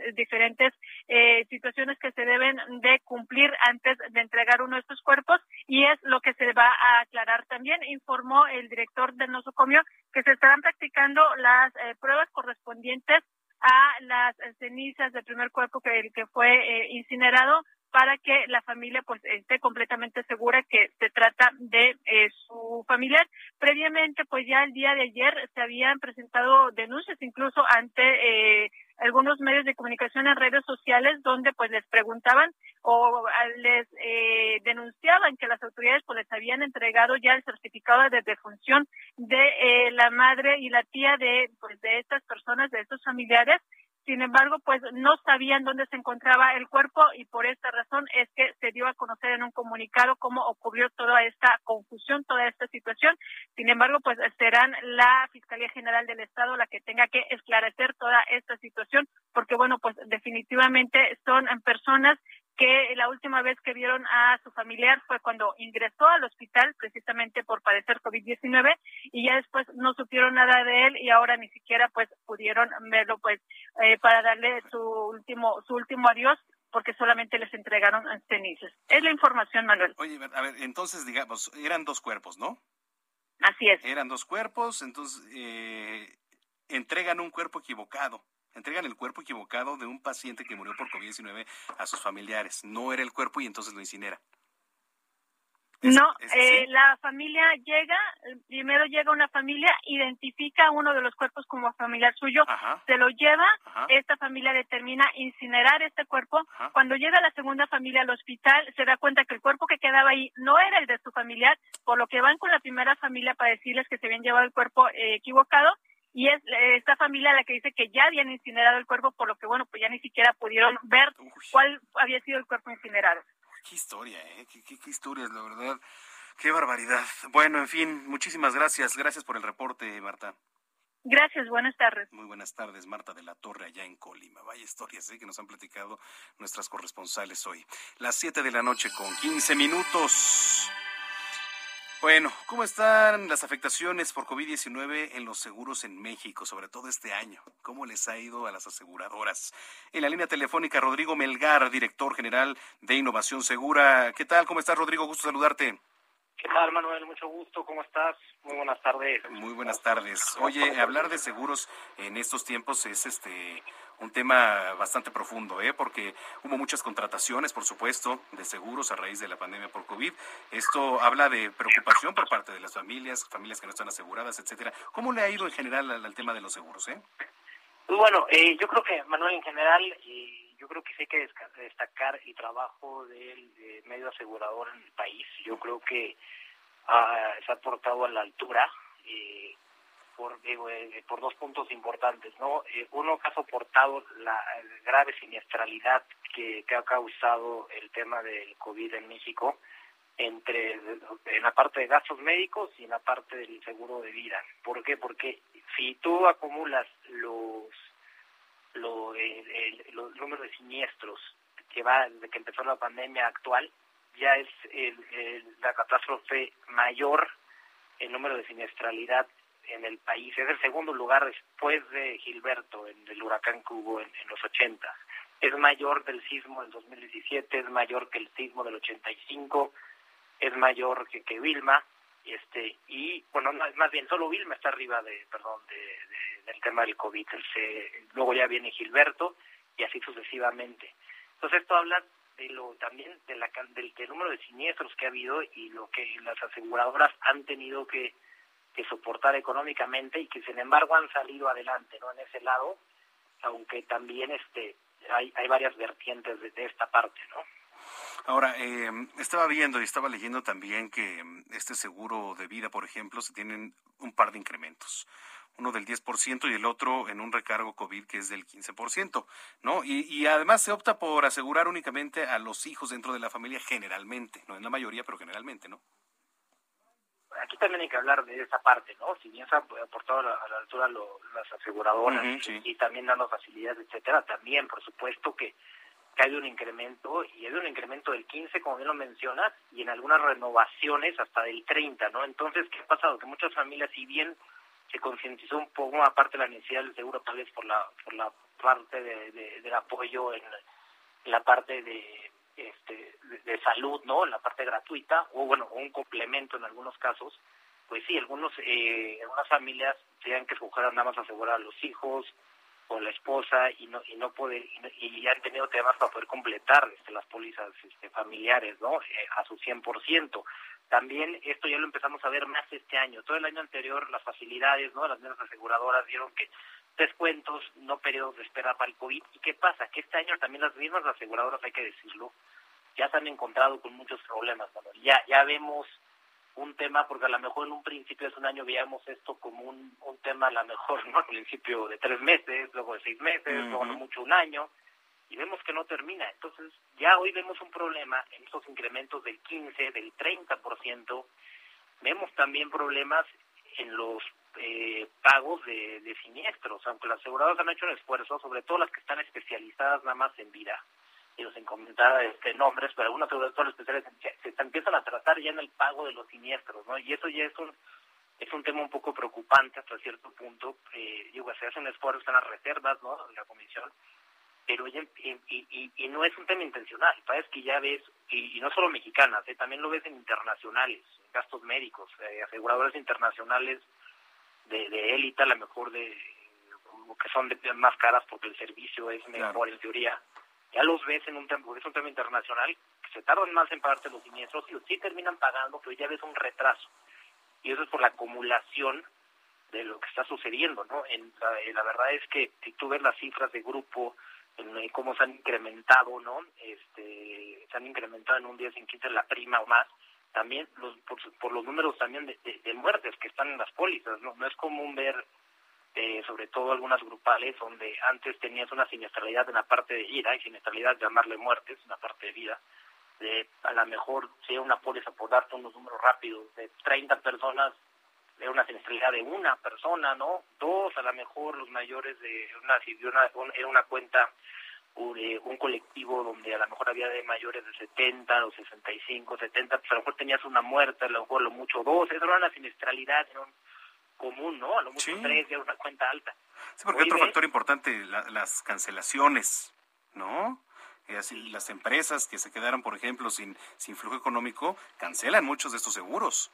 eh, situaciones que se deben de cumplir antes de entregar uno de estos cuerpos y es lo que se va a aclarar. También informó el director del nosocomio que se estarán practicando las eh, pruebas correspondientes a las cenizas del primer cuerpo que, que fue eh, incinerado para que la familia pues esté completamente segura que se trata de eh, su familiar. Previamente, pues ya el día de ayer se habían presentado denuncias incluso ante eh, algunos medios de comunicación en redes sociales donde pues les preguntaban o les eh, denunciaban que las autoridades pues les habían entregado ya el certificado de defunción de eh, la madre y la tía de pues de estas personas de estos familiares sin embargo, pues no sabían dónde se encontraba el cuerpo y por esta razón es que se dio a conocer en un comunicado cómo ocurrió toda esta confusión, toda esta situación. Sin embargo, pues serán la Fiscalía General del Estado la que tenga que esclarecer toda esta situación, porque bueno, pues definitivamente son personas que la última vez que vieron a su familiar fue cuando ingresó al hospital precisamente por padecer COVID-19 y ya después no supieron nada de él y ahora ni siquiera pues pudieron verlo pues eh, para darle su último su último adiós porque solamente les entregaron cenizas. Es la información, Manuel. Oye, a ver, entonces digamos, eran dos cuerpos, ¿no? Así es. Eran dos cuerpos, entonces eh, entregan un cuerpo equivocado entregan el cuerpo equivocado de un paciente que murió por COVID-19 a sus familiares. No era el cuerpo y entonces lo incineran. no, eh, la familia llega, primero llega una familia, identifica uno de los cuerpos como familiar suyo, se lo lleva, esta familia determina incinerar este cuerpo. Cuando llega la segunda familia al hospital, se da cuenta que el cuerpo que quedaba ahí no era el de su familiar, por lo que van con la primera familia para decirles que se habían llevado el cuerpo eh, equivocado y es eh, esta familia la que dice que ya habían incinerado el cuerpo, por lo que, bueno, pues ya ni siquiera pudieron ver cuál había sido el cuerpo incinerado. Qué historia, ¿eh? Qué, qué, qué historias, la verdad. Qué barbaridad. Bueno, en fin, muchísimas gracias. Gracias por el reporte, Marta. Gracias, buenas tardes. Muy buenas tardes, Marta de la Torre, allá en Colima. Vaya historias ¿eh? que nos han platicado nuestras corresponsales hoy. Las 7 de la noche con 15 minutos. Bueno, ¿cómo están las afectaciones por COVID-19 en los seguros en México, sobre todo este año? ¿Cómo les ha ido a las aseguradoras? En la línea telefónica, Rodrigo Melgar, director general de Innovación Segura. ¿Qué tal? ¿Cómo estás, Rodrigo? Gusto saludarte. ¿Qué tal, Manuel? Mucho gusto. ¿Cómo estás? Muy buenas tardes. Muy buenas tardes. Oye, hablar de seguros en estos tiempos es este un tema bastante profundo, ¿eh? porque hubo muchas contrataciones, por supuesto, de seguros a raíz de la pandemia por COVID. Esto habla de preocupación por parte de las familias, familias que no están aseguradas, etcétera. ¿Cómo le ha ido en general al, tema de los seguros? Eh? Pues bueno, eh, yo creo que, Manuel, en general, eh, yo creo que sí hay que destacar el trabajo del medio asegurador en el país. Yo creo que ah, se ha portado a la altura. Eh, por, eh, por dos puntos importantes, ¿no? Eh, uno que ha soportado la grave siniestralidad que, que ha causado el tema del COVID en México, entre en la parte de gastos médicos y en la parte del seguro de vida. ¿Por qué? Porque si tú acumulas los los, los números de siniestros que va desde que empezó la pandemia actual, ya es el, la catástrofe mayor el número de siniestralidad en el país. Es el segundo lugar después de Gilberto, en el huracán que hubo en, los 80. Es mayor del sismo del 2017, es mayor que el sismo del 85, es mayor que, que Vilma, este y bueno, más bien solo Vilma está arriba de, perdón, de, del tema del COVID. luego ya viene Gilberto y así sucesivamente. Entonces esto habla de lo también de la, del, del número de siniestros que ha habido y lo que las aseguradoras han tenido que que soportar económicamente y que sin embargo han salido adelante no en ese lado aunque también este hay, hay varias vertientes de, esta parte no Ahora, eh, estaba viendo y estaba leyendo también que mm, este seguro de vida, por ejemplo, se tienen un par de incrementos. Uno del 10% y el otro en un recargo COVID que es del 15%, ¿no? Y, y además se opta por asegurar únicamente a los hijos dentro de la familia generalmente, no en la mayoría, pero generalmente, ¿no? aquí también hay que hablar de esa parte, ¿no? Si bien se ha aportado a la, altura las aseguradoras y, también dando facilidades, etcétera, también, por supuesto, que, que hay un incremento y hay un incremento del 15, como bien lo mencionas, y en algunas renovaciones hasta del 30, ¿no? Entonces, ¿qué ha pasado? Que muchas familias, si bien se concientizó un poco, aparte de la necesidad del seguro, tal vez por la, por la parte de, del apoyo en la parte de este, de, salud, ¿no? La parte gratuita, o bueno, un complemento en algunos casos, pues sí, algunos, eh, algunas familias tenían que escoger nada más asegurar a los hijos o la esposa y no y no poder y, han tenido temas para poder completar este, las pólizas este, familiares, ¿no? Eh, a su 100%. También esto ya lo empezamos a ver más este año. Todo el año anterior las facilidades, ¿no? Las mismas aseguradoras dieron que descuentos, no periodos de espera para el COVID. ¿Y qué pasa? Que este año también las mismas aseguradoras, hay que decirlo, ya se han encontrado con muchos problemas. Ya, ya vemos un tema, porque a lo mejor en un principio de un año veíamos esto como un, un tema a lo mejor, [LAUGHS] ¿no? Al principio de tres meses, luego de seis meses, luego no mucho un año, y vemos que no termina. Entonces, ya hoy vemos un problema en esos incrementos del 15, del 30%. Vemos también problemas en los eh, pagos de, de siniestros, aunque las aseguradoras han hecho un esfuerzo, sobre todo las que están especializadas nada más en vida, y nos comentar este, nombres, pero algunas aseguradoras especiales se, empiezan a tratar ya en el pago de los siniestros, ¿no? Y eso ya es un es un tema un poco preocupante hasta cierto punto. Eh, digo, se hacen esfuerzos en las reservas, ¿no? De la comisión, pero y, y, y, no es un tema intencional. Sabes que ya ves, y, no solo mexicanas, ¿eh? también lo ves en internacionales, gastos médicos, eh, aseguradoras internacionales de élite, a lo mejor de que son de, más caras porque el servicio es mejor en teoría. Ya los ves en un tema, es un tema internacional, que se tardan más en pagarte los siniestros y sí terminan pagando, pero ya ves un retraso. Y eso es por la acumulación de lo que está sucediendo, ¿no? En la, verdad es que si tú ves las cifras de grupo, en, cómo se han incrementado, ¿no? Este, se han incrementado en un 10, en 15 la prima o más, también los, por, los números también de, de, muertes que están en las pólizas, ¿no? No es común ver, eh, sobre todo algunas grupales, donde antes tenías una siniestralidad en la parte de vida, y siniestralidad llamarle muertes, en la parte de vida, de a lo mejor sea una póliza, por darte unos números rápidos, de 30 personas, de una siniestralidad de una persona, ¿no? Dos, a lo mejor los mayores de una, una, era una cuenta eh, un colectivo donde a lo mejor había de mayores de 70 o 65, 70, pues a lo mejor tenías una muerte, a lo mejor lo mucho dos, eso era una siniestralidad era un común, ¿no? A lo mucho tres, ya una cuenta alta. Sí, porque otro factor importante, las cancelaciones, ¿no? Así, las empresas que se quedaron, por ejemplo, sin, sin flujo económico, cancelan muchos de estos seguros.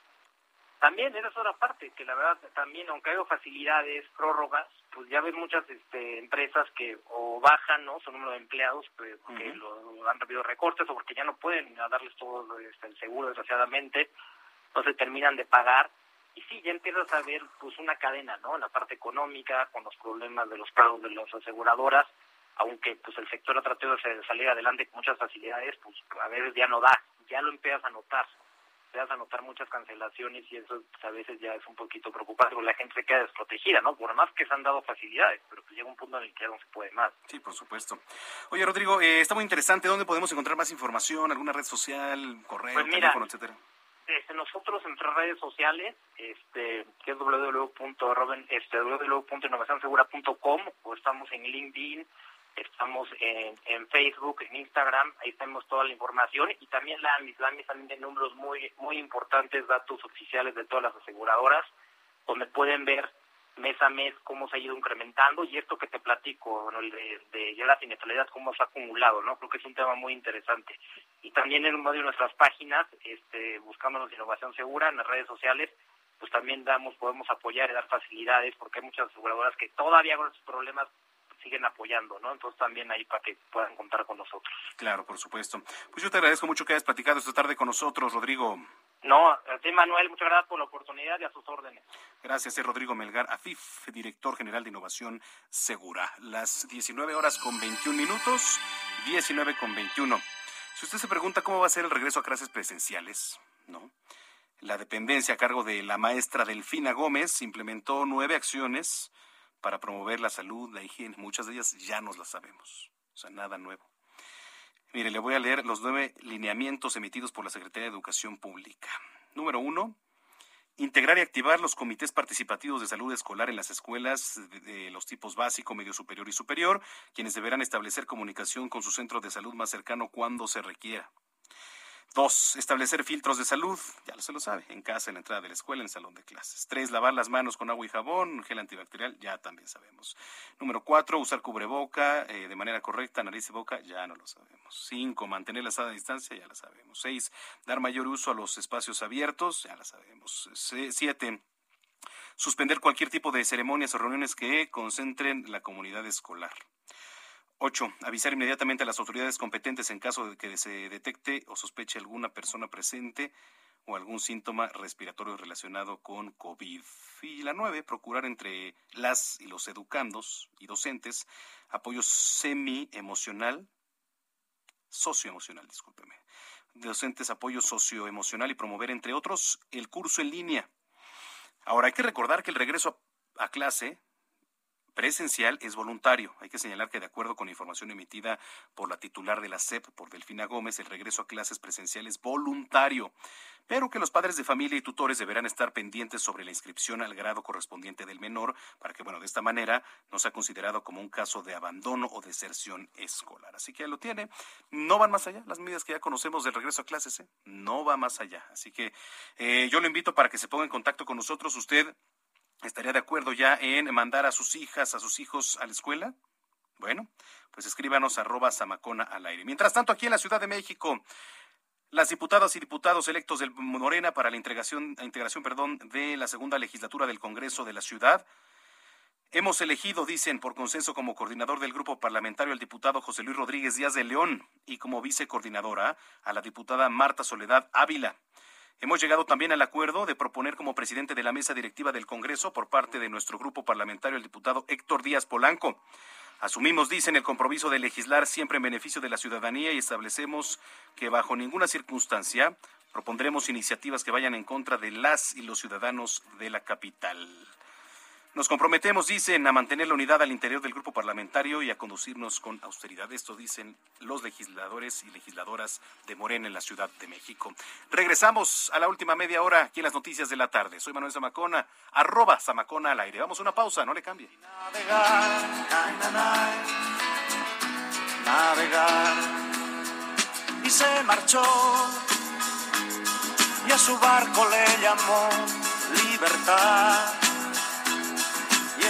También, esa es otra parte, que la verdad también, aunque haya facilidades, prórrogas, pues ya ven muchas este, empresas que o bajan, ¿no? Su número de empleados, pues, porque lo, han recibido recortes o porque ya no pueden darles todo este, el seguro, desgraciadamente, entonces terminan de pagar. Y sí, ya empiezas a ver pues una cadena, ¿no? En la parte económica, con los problemas de los pagos de las aseguradoras, aunque pues el sector ha tratado de salir adelante con muchas facilidades, pues a veces ya no da, ya lo empiezas a notar vas a notar muchas cancelaciones y eso pues, a veces ya es un poquito preocupante porque la gente se queda desprotegida, ¿no? Por más que se han dado facilidades, pero pues llega un punto en el que ya no se puede más. Sí, por supuesto. Oye, Rodrigo, eh, está muy interesante. ¿Dónde podemos encontrar más información? ¿Alguna red social, correo, pues teléfono, etcétera? Este, nosotros en nuestras redes sociales, este, que es www.innovacionsegura.com o estamos en LinkedIn, Estamos en, en Facebook, en Instagram, ahí tenemos toda la información y también la AMIS. La AMIS también de números muy, muy importantes, datos oficiales de todas las aseguradoras, donde pueden ver mes a mes cómo se ha ido incrementando y esto que te platico, bueno, de, de ya la siniestralidad, cómo se ha acumulado, ¿no? Creo que es un tema muy interesante. Y también en uno de nuestras páginas, este, buscándonos innovación segura en las redes sociales, pues también damos, podemos apoyar y dar facilidades porque hay muchas aseguradoras que todavía con estos problemas siguen apoyando, ¿no? Entonces también ahí para que puedan contar con nosotros. Claro, por supuesto. Pues yo te agradezco mucho que hayas platicado esta tarde con nosotros, Rodrigo. No, a ti Manuel, muchas gracias por la oportunidad y a sus órdenes. Gracias, es Rodrigo Melgar, AFIF, director general de Innovación Segura. Las 19 horas con 21 minutos, 19 con 21. Si usted se pregunta cómo va a ser el regreso a clases presenciales, ¿no? La dependencia a cargo de la maestra Delfina Gómez implementó nueve acciones para promover la salud, la higiene. Muchas de ellas ya nos las sabemos. O sea, nada nuevo. Mire, le voy a leer los nueve lineamientos emitidos por la Secretaría de Educación Pública. Número uno, integrar y activar los comités participativos de salud escolar en las escuelas de, los tipos básico, medio superior y superior, quienes deberán establecer comunicación con su centro de salud más cercano cuando se requiera. Dos, establecer filtros de salud, ya se lo sabe, en casa, en la entrada de la escuela, en el salón de clases. Tres, lavar las manos con agua y jabón, gel antibacterial, ya también sabemos. Número cuatro, usar cubreboca eh, de manera correcta, nariz y boca, ya no lo sabemos. Cinco, mantener la sana distancia, ya la sabemos. Seis, dar mayor uso a los espacios abiertos, ya la sabemos. Siete, suspender cualquier tipo de ceremonias o reuniones que concentren la comunidad escolar. 8. Avisar inmediatamente a las autoridades competentes en caso de que se detecte o sospeche alguna persona presente o algún síntoma respiratorio relacionado con COVID. Y la 9. Procurar entre las y los educandos y docentes apoyo semi-emocional, socioemocional, discúlpeme. Docentes apoyo socioemocional y promover, entre otros, el curso en línea. Ahora, hay que recordar que el regreso a, a clase presencial es voluntario. Hay que señalar que de acuerdo con información emitida por la titular de la SEP, por Delfina Gómez, el regreso a clases presenciales es voluntario, pero que los padres de familia y tutores deberán estar pendientes sobre la inscripción al grado correspondiente del menor para que, bueno, de esta manera no sea considerado como un caso de abandono o deserción escolar. Así que ya lo tiene. No van más allá. Las medidas que ya conocemos del regreso a clases, ¿eh? no va más allá. Así que eh, yo lo invito para que se ponga en contacto con nosotros. Usted ¿Estaría de acuerdo ya en mandar a sus hijas, a sus hijos a la escuela? Bueno, pues escríbanos arroba Samacona al aire. Mientras tanto, aquí en la Ciudad de México, las diputadas y diputados electos del Morena para la integración, integración perdón, de la segunda legislatura del Congreso de la Ciudad Hemos elegido, dicen, por consenso como coordinador del grupo parlamentario al diputado José Luis Rodríguez Díaz de León y como vicecoordinadora a la diputada Marta Soledad Ávila. Hemos llegado también al acuerdo de proponer como presidente de la mesa directiva del Congreso por parte de nuestro grupo parlamentario el diputado Héctor Díaz Polanco. Asumimos, dicen, el compromiso de legislar siempre en beneficio de la ciudadanía y establecemos que bajo ninguna circunstancia propondremos iniciativas que vayan en contra de las y los ciudadanos de la capital. Nos comprometemos, dicen, a mantener la unidad al interior del grupo parlamentario y a conducirnos con austeridad. Esto dicen los legisladores y legisladoras de Morena en la Ciudad de México. Regresamos a la última media hora aquí en las noticias de la tarde. Soy Manuel Zamacona, arroba Zamacona al aire. Vamos a una pausa, no le cambie. Navegar, navegar. Y se marchó y a su barco le llamó libertad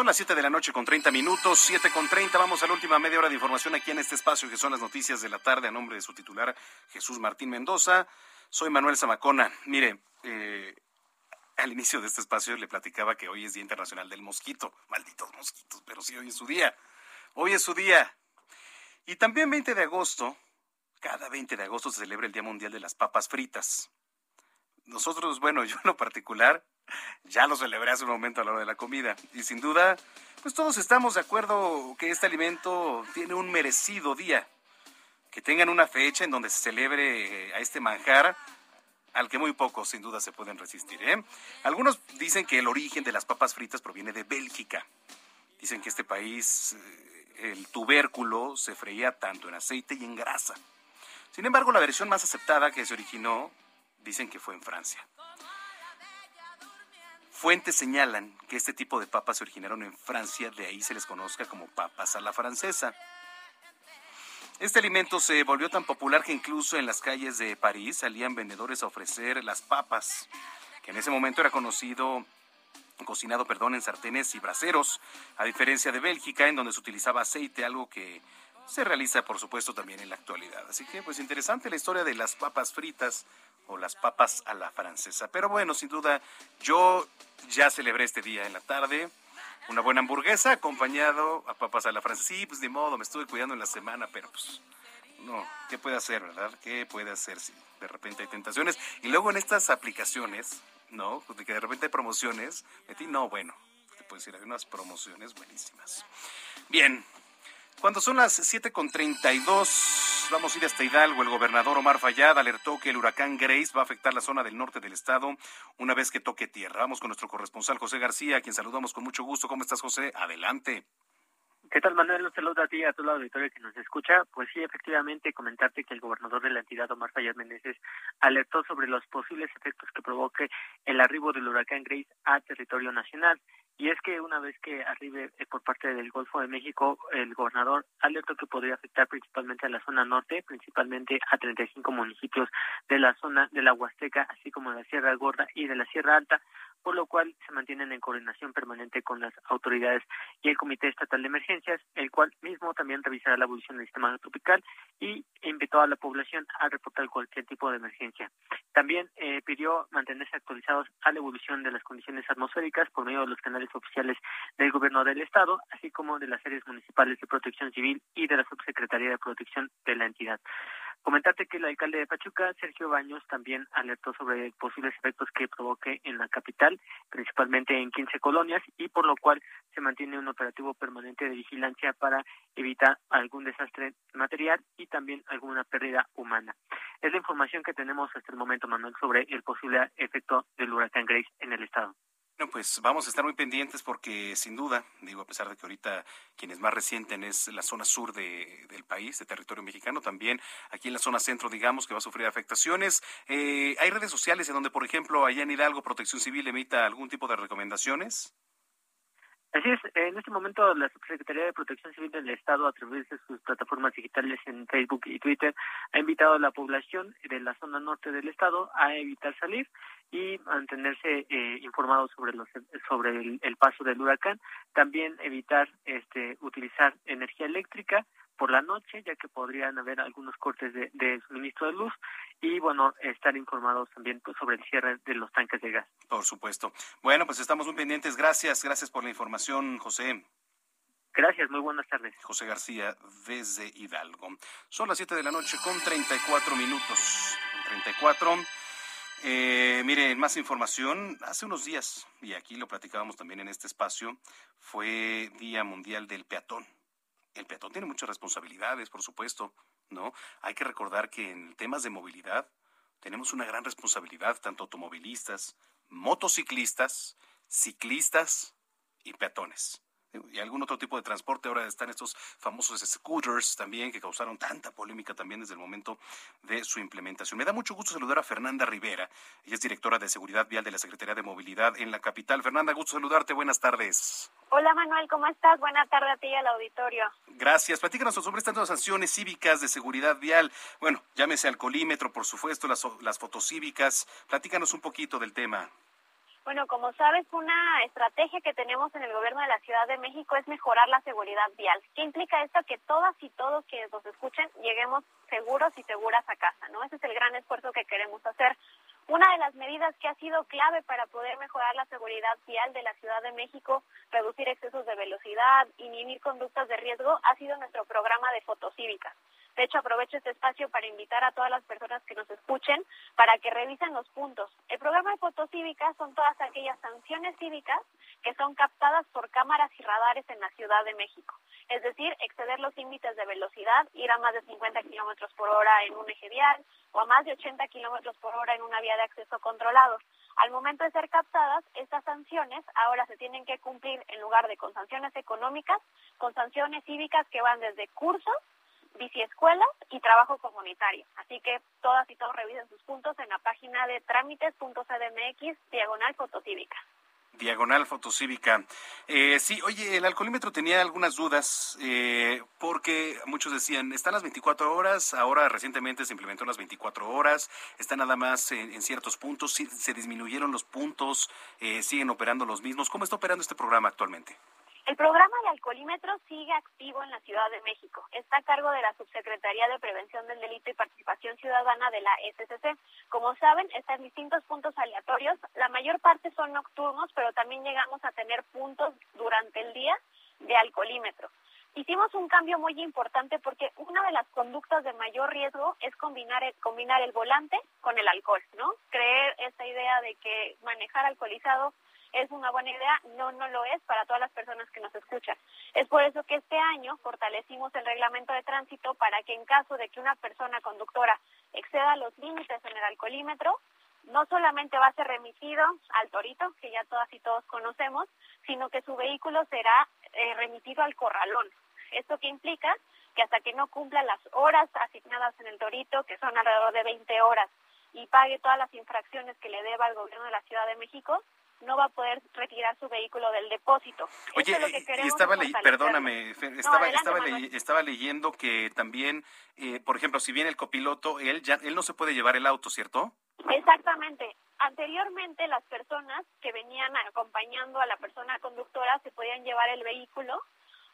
Son las 7 de la noche con 30 minutos, 7 con 30. Vamos a la última media hora de información aquí en este espacio que son las noticias de la tarde a nombre de su titular Jesús Martín Mendoza. Soy Manuel Zamacona. Mire, eh, al inicio de este espacio le platicaba que hoy es Día Internacional del Mosquito. Malditos mosquitos, pero sí, hoy es su día. Hoy es su día. Y también 20 de agosto, cada 20 de agosto se celebra el Día Mundial de las Papas Fritas. nosotros, bueno, [LAUGHS] yo en lo particular, ya lo celebré hace un momento a la hora de la comida. Y sin duda, pues todos estamos de acuerdo que este alimento tiene un merecido día. Que tengan una fecha en donde se celebre a este manjar al que muy pocos sin duda se pueden resistir. ¿eh? Algunos dicen que el origen de las papas fritas proviene de Bélgica. Dicen que este país, eh, el tubérculo, se freía tanto en aceite y en grasa. Sin embargo, la versión más aceptada que se originó, dicen que fue en Francia. Fuentes señalan que este tipo de papas se originaron en Francia, de ahí se les conozca como papas a la francesa. Este alimento se volvió tan popular que incluso en las calles de París salían vendedores a ofrecer las papas, que en ese momento era conocido cocinado, perdón, en sartenes y braseros, a diferencia de Bélgica, en donde se utilizaba aceite, algo que se realiza, por supuesto, también en la actualidad. Así que, pues interesante la historia de las papas fritas o las papas a la francesa. Pero bueno, sin duda, yo ya celebré este día en la tarde una buena hamburguesa acompañado a papas a la francesa. Sí, pues de modo, me estuve cuidando en la semana, pero pues no, ¿qué puede hacer, verdad? ¿Qué puede hacer si de repente hay tentaciones? Y luego en estas aplicaciones, ¿no? De que de repente hay promociones, metí, no, bueno, te puedo decir, hay unas promociones buenísimas. Bien, cuando son las 7.32, vamos a ir hasta Hidalgo. El gobernador Omar Fayad alertó que el huracán Grace va a afectar la zona del norte del estado una vez que toque tierra. Vamos con nuestro corresponsal José García, a quien saludamos con mucho gusto. ¿Cómo estás, José? Adelante. ¿Qué tal, Manuel? Un saludo a ti y a todo el auditorio que nos escucha. Pues sí, efectivamente, comentarte que el gobernador de la entidad, Omar Fayad Meneses, alertó sobre los posibles efectos que provoque el arribo del huracán Grace a territorio nacional. Y es que una vez que arribe eh, por parte del Golfo de México, el gobernador alertó que podría afectar principalmente a la zona norte, principalmente a 35 municipios de la zona de la Huasteca, así como de la Sierra Gorda y de la Sierra Alta, por lo cual se mantienen en coordinación permanente con las autoridades y el Comité Estatal de Emergencias, el cual mismo también revisará la evolución del sistema tropical y invitó a la población a reportar cualquier tipo de emergencia. También eh, pidió mantenerse actualizados a la evolución de las condiciones atmosféricas por medio de los canales oficiales del Gobierno del Estado, así como de las áreas municipales de protección civil y de la Subsecretaría de Protección de la entidad. Comentarte que el alcalde de Pachuca, Sergio Baños, también alertó sobre posibles efectos que provoque en la capital, principalmente en 15 colonias, y por lo cual se mantiene un operativo permanente de vigilancia para evitar algún desastre material y también alguna pérdida humana. Es la información que tenemos hasta el momento, Manuel, sobre el posible efecto del huracán Grace en el estado. Bueno, pues vamos a estar muy pendientes porque sin duda, digo, a pesar de que ahorita quienes más resienten es la zona sur de, del país, de territorio mexicano, también aquí en la zona centro, digamos, que va a sufrir afectaciones. Eh, ¿Hay redes sociales en donde, por ejemplo, allá en Hidalgo Protección Civil emita algún tipo de recomendaciones? Así es, en este momento la Subsecretaría de Protección Civil del Estado, a través de sus plataformas digitales en Facebook y Twitter, ha invitado a la población de la zona norte del Estado a evitar salir y mantenerse eh, informados sobre los sobre el, paso del huracán. También evitar este utilizar energía eléctrica por la noche, ya que podrían haber algunos cortes de, suministro de luz y, bueno, estar informados también pues, sobre el cierre de los tanques de gas. Por supuesto. Bueno, pues estamos muy pendientes. Gracias, gracias por la información, José. Gracias, muy buenas tardes. José García desde Hidalgo. Son las 7 de la noche con 34 minutos. 34. Eh, mire, más información. Hace unos días, y aquí lo platicábamos también en este espacio, fue Día Mundial del Peatón el peatón tiene muchas responsabilidades, por supuesto, ¿no? Hay que recordar que en temas de movilidad tenemos una gran responsabilidad, tanto automovilistas, motociclistas, ciclistas y peatones y algún otro tipo de transporte. Ahora están estos famosos scooters también que causaron tanta polémica también desde el momento de su implementación. Me da mucho gusto saludar a Fernanda Rivera. Ella es directora de Seguridad Vial de la Secretaría de Movilidad en la capital. Fernanda, gusto saludarte. Buenas tardes. Hola Manuel, ¿cómo estás? Buenas tardes a ti y al auditorio. Gracias. Platícanos sobre estas nuevas sanciones cívicas de seguridad vial. Bueno, llámese alcoholímetro, por supuesto, las, las fotocívicas. Platícanos un poquito del tema. Bueno, como sabes, una estrategia que tenemos en el gobierno de la Ciudad de México es mejorar la seguridad vial. ¿Qué implica esto? Que todas y todos quienes nos escuchen lleguemos seguros y seguras a casa, ¿no? Ese es el gran esfuerzo que queremos hacer. Una de las medidas que ha sido clave para poder mejorar la seguridad vial de la Ciudad de México, reducir excesos de velocidad, inhibir conductas de riesgo, ha sido nuestro programa de fotocívicas. De hecho, aprovecho este espacio para invitar a todas las personas que nos escuchen para que revisen los puntos. El programa de fotocívica son todas aquellas sanciones cívicas que son captadas por cámaras y radares en la Ciudad de México. Es decir, exceder los límites de velocidad, ir a más de 50 kilómetros por hora en un eje vial o a más de 80 kilómetros por hora en una vía de acceso controlado. Al momento de ser captadas, estas sanciones ahora se tienen que cumplir en lugar de con sanciones económicas, con sanciones cívicas que van desde cursos biciescuelas y trabajo comunitario. Así que todas y todos revisen sus puntos en la página de trámites.cdmx diagonal fotocívica. Diagonal Fotocívica. Eh, sí, oye, el alcoholímetro tenía algunas dudas eh, porque muchos decían, están las 24 horas, ahora recientemente se implementó las 24 horas, está nada más en, ciertos puntos, se disminuyeron los puntos, eh, siguen operando los mismos. ¿Cómo está operando este programa actualmente? El programa de alcoholímetro sigue activo en la Ciudad de México. Está a cargo de la Subsecretaría de Prevención del Delito y Participación Ciudadana de la SCC. Como saben, están distintos puntos aleatorios. La mayor parte son nocturnos, pero también llegamos a tener puntos durante el día de alcoholímetro. Hicimos un cambio muy importante porque una de las conductas de mayor riesgo es combinar el, combinar el volante con el alcohol, ¿no? Creer esta idea de que manejar alcoholizado es una buena idea, no, no lo es para todas las personas que nos escuchan. Es por eso que este año fortalecimos el reglamento de tránsito para que en caso de que una persona conductora exceda los límites en el alcoholímetro, no solamente va a ser remitido al torito, que ya todas y todos conocemos, sino que su vehículo será eh, remitido al corralón. ¿Esto qué implica? Que hasta que no cumpla las horas asignadas en el torito, que son alrededor de 20 horas, y pague todas las infracciones que le deba al gobierno de la Ciudad de México, no va a poder retirar su vehículo del depósito. Oye, y estaba perdóname, estaba, estaba, leyendo que también, eh, por ejemplo, si viene el copiloto, él ya él no se puede llevar el auto, ¿cierto? Exactamente. Anteriormente las personas que venían acompañando a la persona conductora se podían llevar el vehículo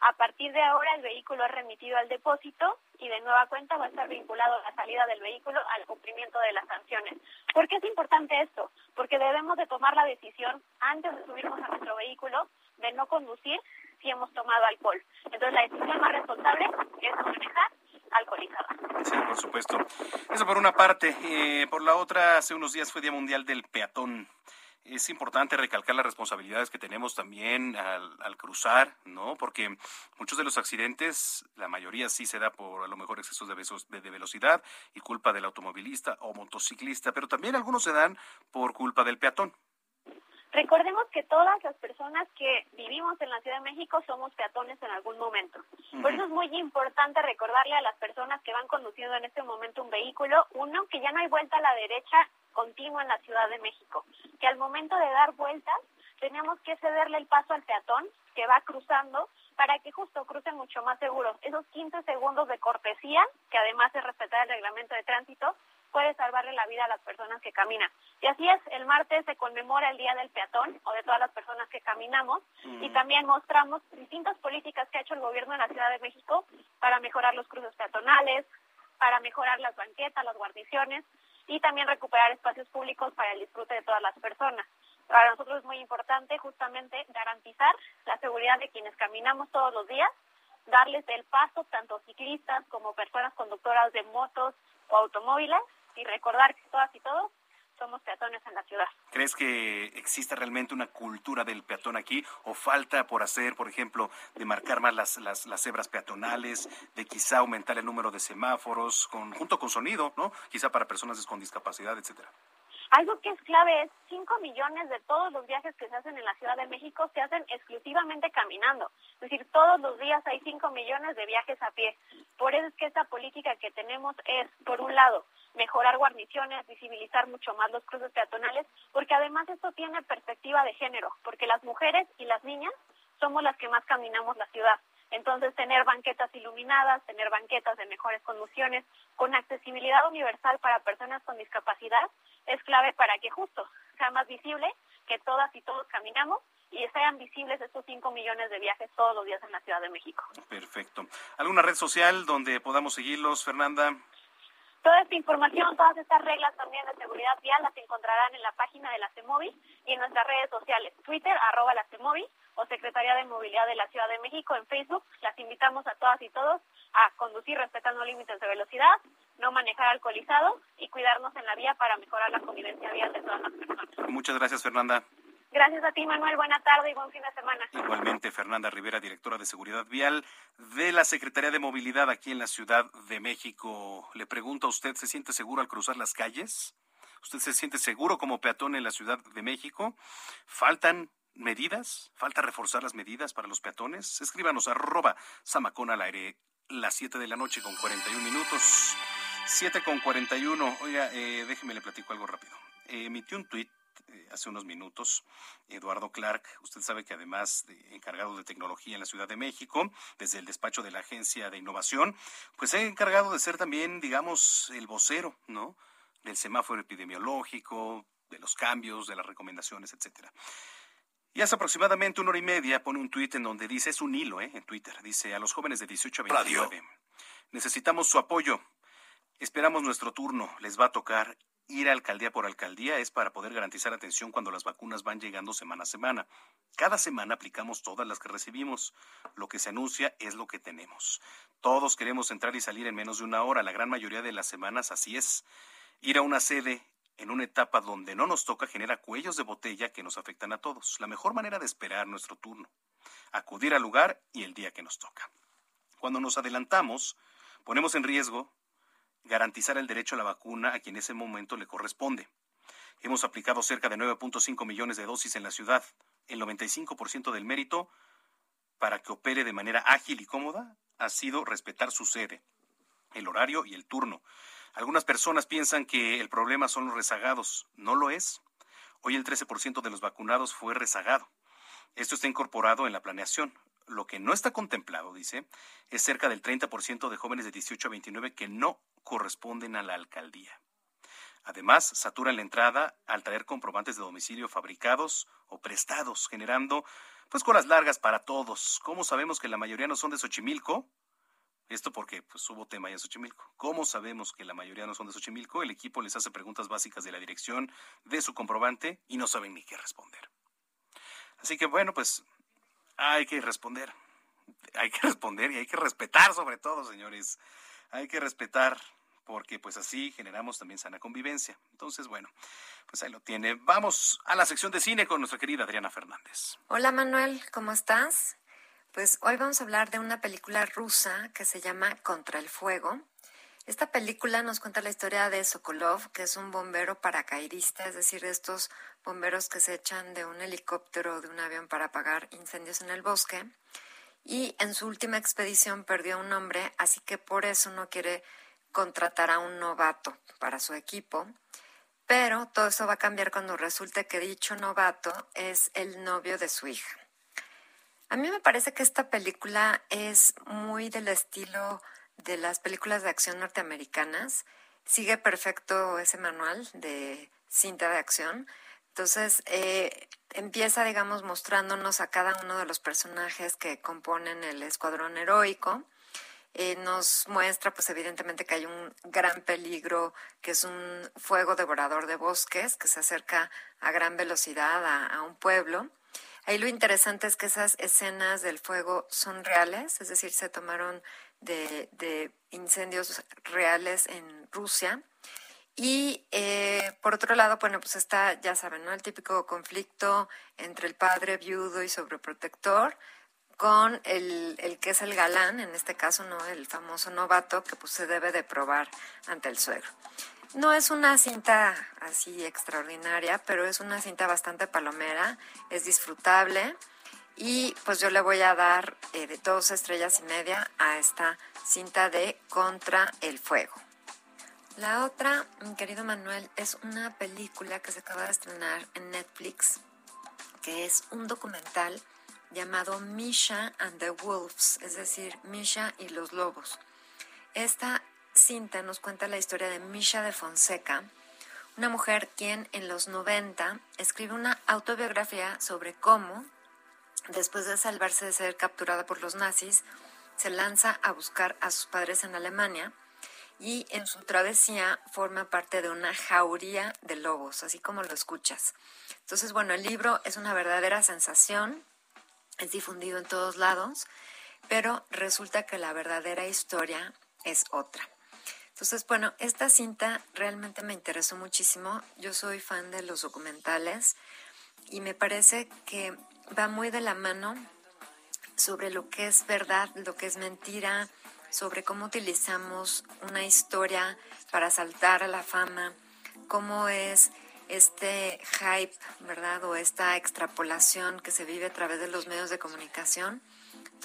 a partir de ahora el vehículo es remitido al depósito y de nueva cuenta va a estar vinculado la salida del vehículo al cumplimiento de las sanciones. ¿Por qué es importante esto? Porque debemos de tomar la decisión antes de subirnos a nuestro vehículo de no conducir si hemos tomado alcohol. Entonces la decisión más responsable es manejar alcoholizado. Sí, por supuesto. Eso por una parte. Eh, por la otra, hace unos días fue Día Mundial del Peatón es importante recalcar las responsabilidades que tenemos también al, cruzar, ¿no? Porque muchos de los accidentes, la mayoría sí se da por a lo mejor excesos de, de velocidad y culpa del automovilista o motociclista, pero también algunos se dan por culpa del peatón. Recordemos que todas las personas que vivimos en la Ciudad de México somos peatones en algún momento. Por eso es muy importante recordarle a las personas que van conduciendo en este momento un vehículo, uno, que ya no hay vuelta a la derecha continua en la Ciudad de México, que al momento de dar vueltas tenemos que cederle el paso al peatón que va cruzando para que justo cruce mucho más seguro. Esos 15 segundos de cortesía, que además es respetar el reglamento de tránsito, puede salvarle la vida a las personas que caminan. Y así es, el martes se conmemora el Día del Peatón o de todas las personas que caminamos y también mostramos distintas políticas que ha hecho el gobierno de la Ciudad de México para mejorar los cruces peatonales, para mejorar las banquetas, las guarniciones y también recuperar espacios públicos para el disfrute de todas las personas. Para nosotros es muy importante justamente garantizar la seguridad de quienes caminamos todos los días, darles el paso tanto ciclistas como personas conductoras de motos o automóviles y recordar que todas y todos somos peatones en la ciudad. ¿Crees que existe realmente una cultura del peatón aquí o falta por hacer, por ejemplo, de marcar más las, las, las cebras peatonales, de quizá aumentar el número de semáforos con, junto con sonido, ¿no? Quizá para personas con discapacidad, etcétera. Algo que es clave es 5 millones de todos los viajes que se hacen en la Ciudad de México se hacen exclusivamente caminando. Es decir, todos los días hay 5 millones de viajes a pie. Por eso es que esta política que tenemos es, por un lado, mejorar guarniciones, visibilizar mucho más los cruces peatonales, porque además esto tiene perspectiva de género, porque las mujeres y las niñas somos las que más caminamos la ciudad. Entonces, tener banquetas iluminadas, tener banquetas de mejores condiciones, con accesibilidad universal para personas con discapacidad, es clave para que justo sea más visible que todas y todos caminamos y sean visibles estos 5 millones de viajes todos los días en la Ciudad de México. Perfecto. ¿Alguna red social donde podamos seguirlos, Fernanda? Toda esta información, todas estas reglas también de seguridad vial las encontrarán en la página de la CEMOVI y en nuestras redes sociales, Twitter, arroba la CEMOVI o Secretaría de Movilidad de la Ciudad de México en Facebook. Las invitamos a todas y todos a conducir respetando límites de velocidad, no manejar alcoholizado y cuidarnos en la vía para mejorar la convivencia vial de todas las personas. Muchas gracias, Fernanda. Gracias a ti, Manuel. Buena tarde y buen fin de semana. Igualmente, Fernanda Rivera, directora de Seguridad Vial de la Secretaría de Movilidad aquí en la Ciudad de México. Le pregunto a usted, ¿se siente seguro al cruzar las calles? ¿Usted se siente seguro como peatón en la Ciudad de México? ¿Faltan medidas? ¿Falta reforzar las medidas para los peatones? Escríbanos arroba Samacón al aire las 7 de la noche con 41 minutos. 7 con 41. Oiga, eh, déjeme le platico algo rápido. Eh, emitió un tuit eh, hace unos minutos, Eduardo Clark, usted sabe que además de encargado de tecnología en la Ciudad de México, desde el despacho de la Agencia de Innovación, pues ha encargado de ser también, digamos, el vocero, ¿no? Del semáforo epidemiológico, de los cambios, de las recomendaciones, etcétera. Y hace aproximadamente una hora y media pone un tuit en donde dice, es un hilo, ¿eh? En Twitter, dice a los jóvenes de 18 a 29. Necesitamos su apoyo. Esperamos nuestro turno. Les va a tocar ir a alcaldía por alcaldía es para poder garantizar atención cuando las vacunas van llegando semana a semana. Cada semana aplicamos todas las que recibimos. Lo que se anuncia es lo que tenemos. Todos queremos entrar y salir en menos de una hora. La gran mayoría de las semanas así es. Ir a una sede en una etapa donde no nos toca genera cuellos de botella que nos afectan a todos. La mejor manera de esperar nuestro turno. Acudir al lugar y el día que nos toca. Cuando nos adelantamos, ponemos en riesgo garantizar el derecho a la vacuna a quien en ese momento le corresponde. Hemos aplicado cerca de 9.5 millones de dosis en la ciudad. El 95% del mérito para que opere de manera ágil y cómoda ha sido respetar su sede, el horario y el turno. Algunas personas piensan que el problema son los rezagados. No lo es. Hoy el 13% de los vacunados fue rezagado. Esto está incorporado en la planeación. Lo que no está contemplado, dice, es cerca del 30% de jóvenes de 18 a 29 que no corresponden a la alcaldía. Además, saturan la entrada al traer comprobantes de domicilio fabricados o prestados, generando pues colas largas para todos. ¿Cómo sabemos que la mayoría no son de Xochimilco? Esto porque pues, hubo tema ya en Xochimilco. ¿Cómo sabemos que la mayoría no son de Xochimilco? El equipo les hace preguntas básicas de la dirección de su comprobante y no saben ni qué responder. Así que bueno, pues hay que responder. Hay que [LAUGHS] responder y hay que respetar sobre todo, señores. Hay que respetar porque pues así generamos también sana convivencia. Entonces, bueno, pues ahí lo tiene. Vamos a la sección de cine con nuestra querida Adriana Fernández. Hola Manuel, ¿cómo estás? Pues hoy vamos a hablar de una película rusa que se llama Contra el Fuego. Esta película nos cuenta la historia de Sokolov, que es un bombero paracaidista, es decir, estos bomberos que se echan de un helicóptero o de un avión para apagar incendios en el bosque. Y en su última expedición perdió un hombre, así que por eso no quiere contratar a un novato para su equipo. Pero todo eso va a cambiar cuando resulte que dicho novato es el novio de su hija. A mí me parece que esta película es muy del estilo de las películas de acción norteamericanas. Sigue perfecto ese manual de cinta de acción. Entonces, eh, empieza, digamos, mostrándonos a cada uno de los personajes que componen el escuadrón heroico. Eh, nos muestra, pues evidentemente, que hay un gran peligro, que es un fuego devorador de bosques, que se acerca a gran velocidad a, a un pueblo. Ahí lo interesante es que esas escenas del fuego son reales, es decir, se tomaron de, incendios reales en Rusia. Y eh, por otro lado, bueno, pues está, ya saben, ¿no? El típico conflicto entre el padre viudo y sobreprotector con el, el, que es el galán, en este caso, ¿no? El famoso novato que pues se debe de probar ante el suegro. No es una cinta así extraordinaria, pero es una cinta bastante palomera, es disfrutable y pues yo le voy a dar eh, de dos estrellas y media a esta cinta de Contra el Fuego. La otra, mi querido Manuel, es una película que se acaba de estrenar en Netflix, que es un documental llamado Misha and the Wolves, es decir, Misha y los lobos. Esta cinta nos cuenta la historia de Misha de Fonseca, una mujer quien en los 90 escribe una autobiografía sobre cómo Después de salvarse de ser capturada por los nazis, se lanza a buscar a sus padres en Alemania y en su travesía forma parte de una jauría de lobos, así como lo escuchas. Entonces, bueno, el libro es una verdadera sensación, es difundido en todos lados, pero resulta que la verdadera historia es otra. Entonces, bueno, esta cinta realmente me interesó muchísimo. Yo soy fan de los documentales y me parece que va muy de la mano sobre lo que es verdad, lo que es mentira, sobre cómo utilizamos una historia para saltar a la fama, cómo es este hype, ¿verdad? O esta extrapolación que se vive a través de los medios de comunicación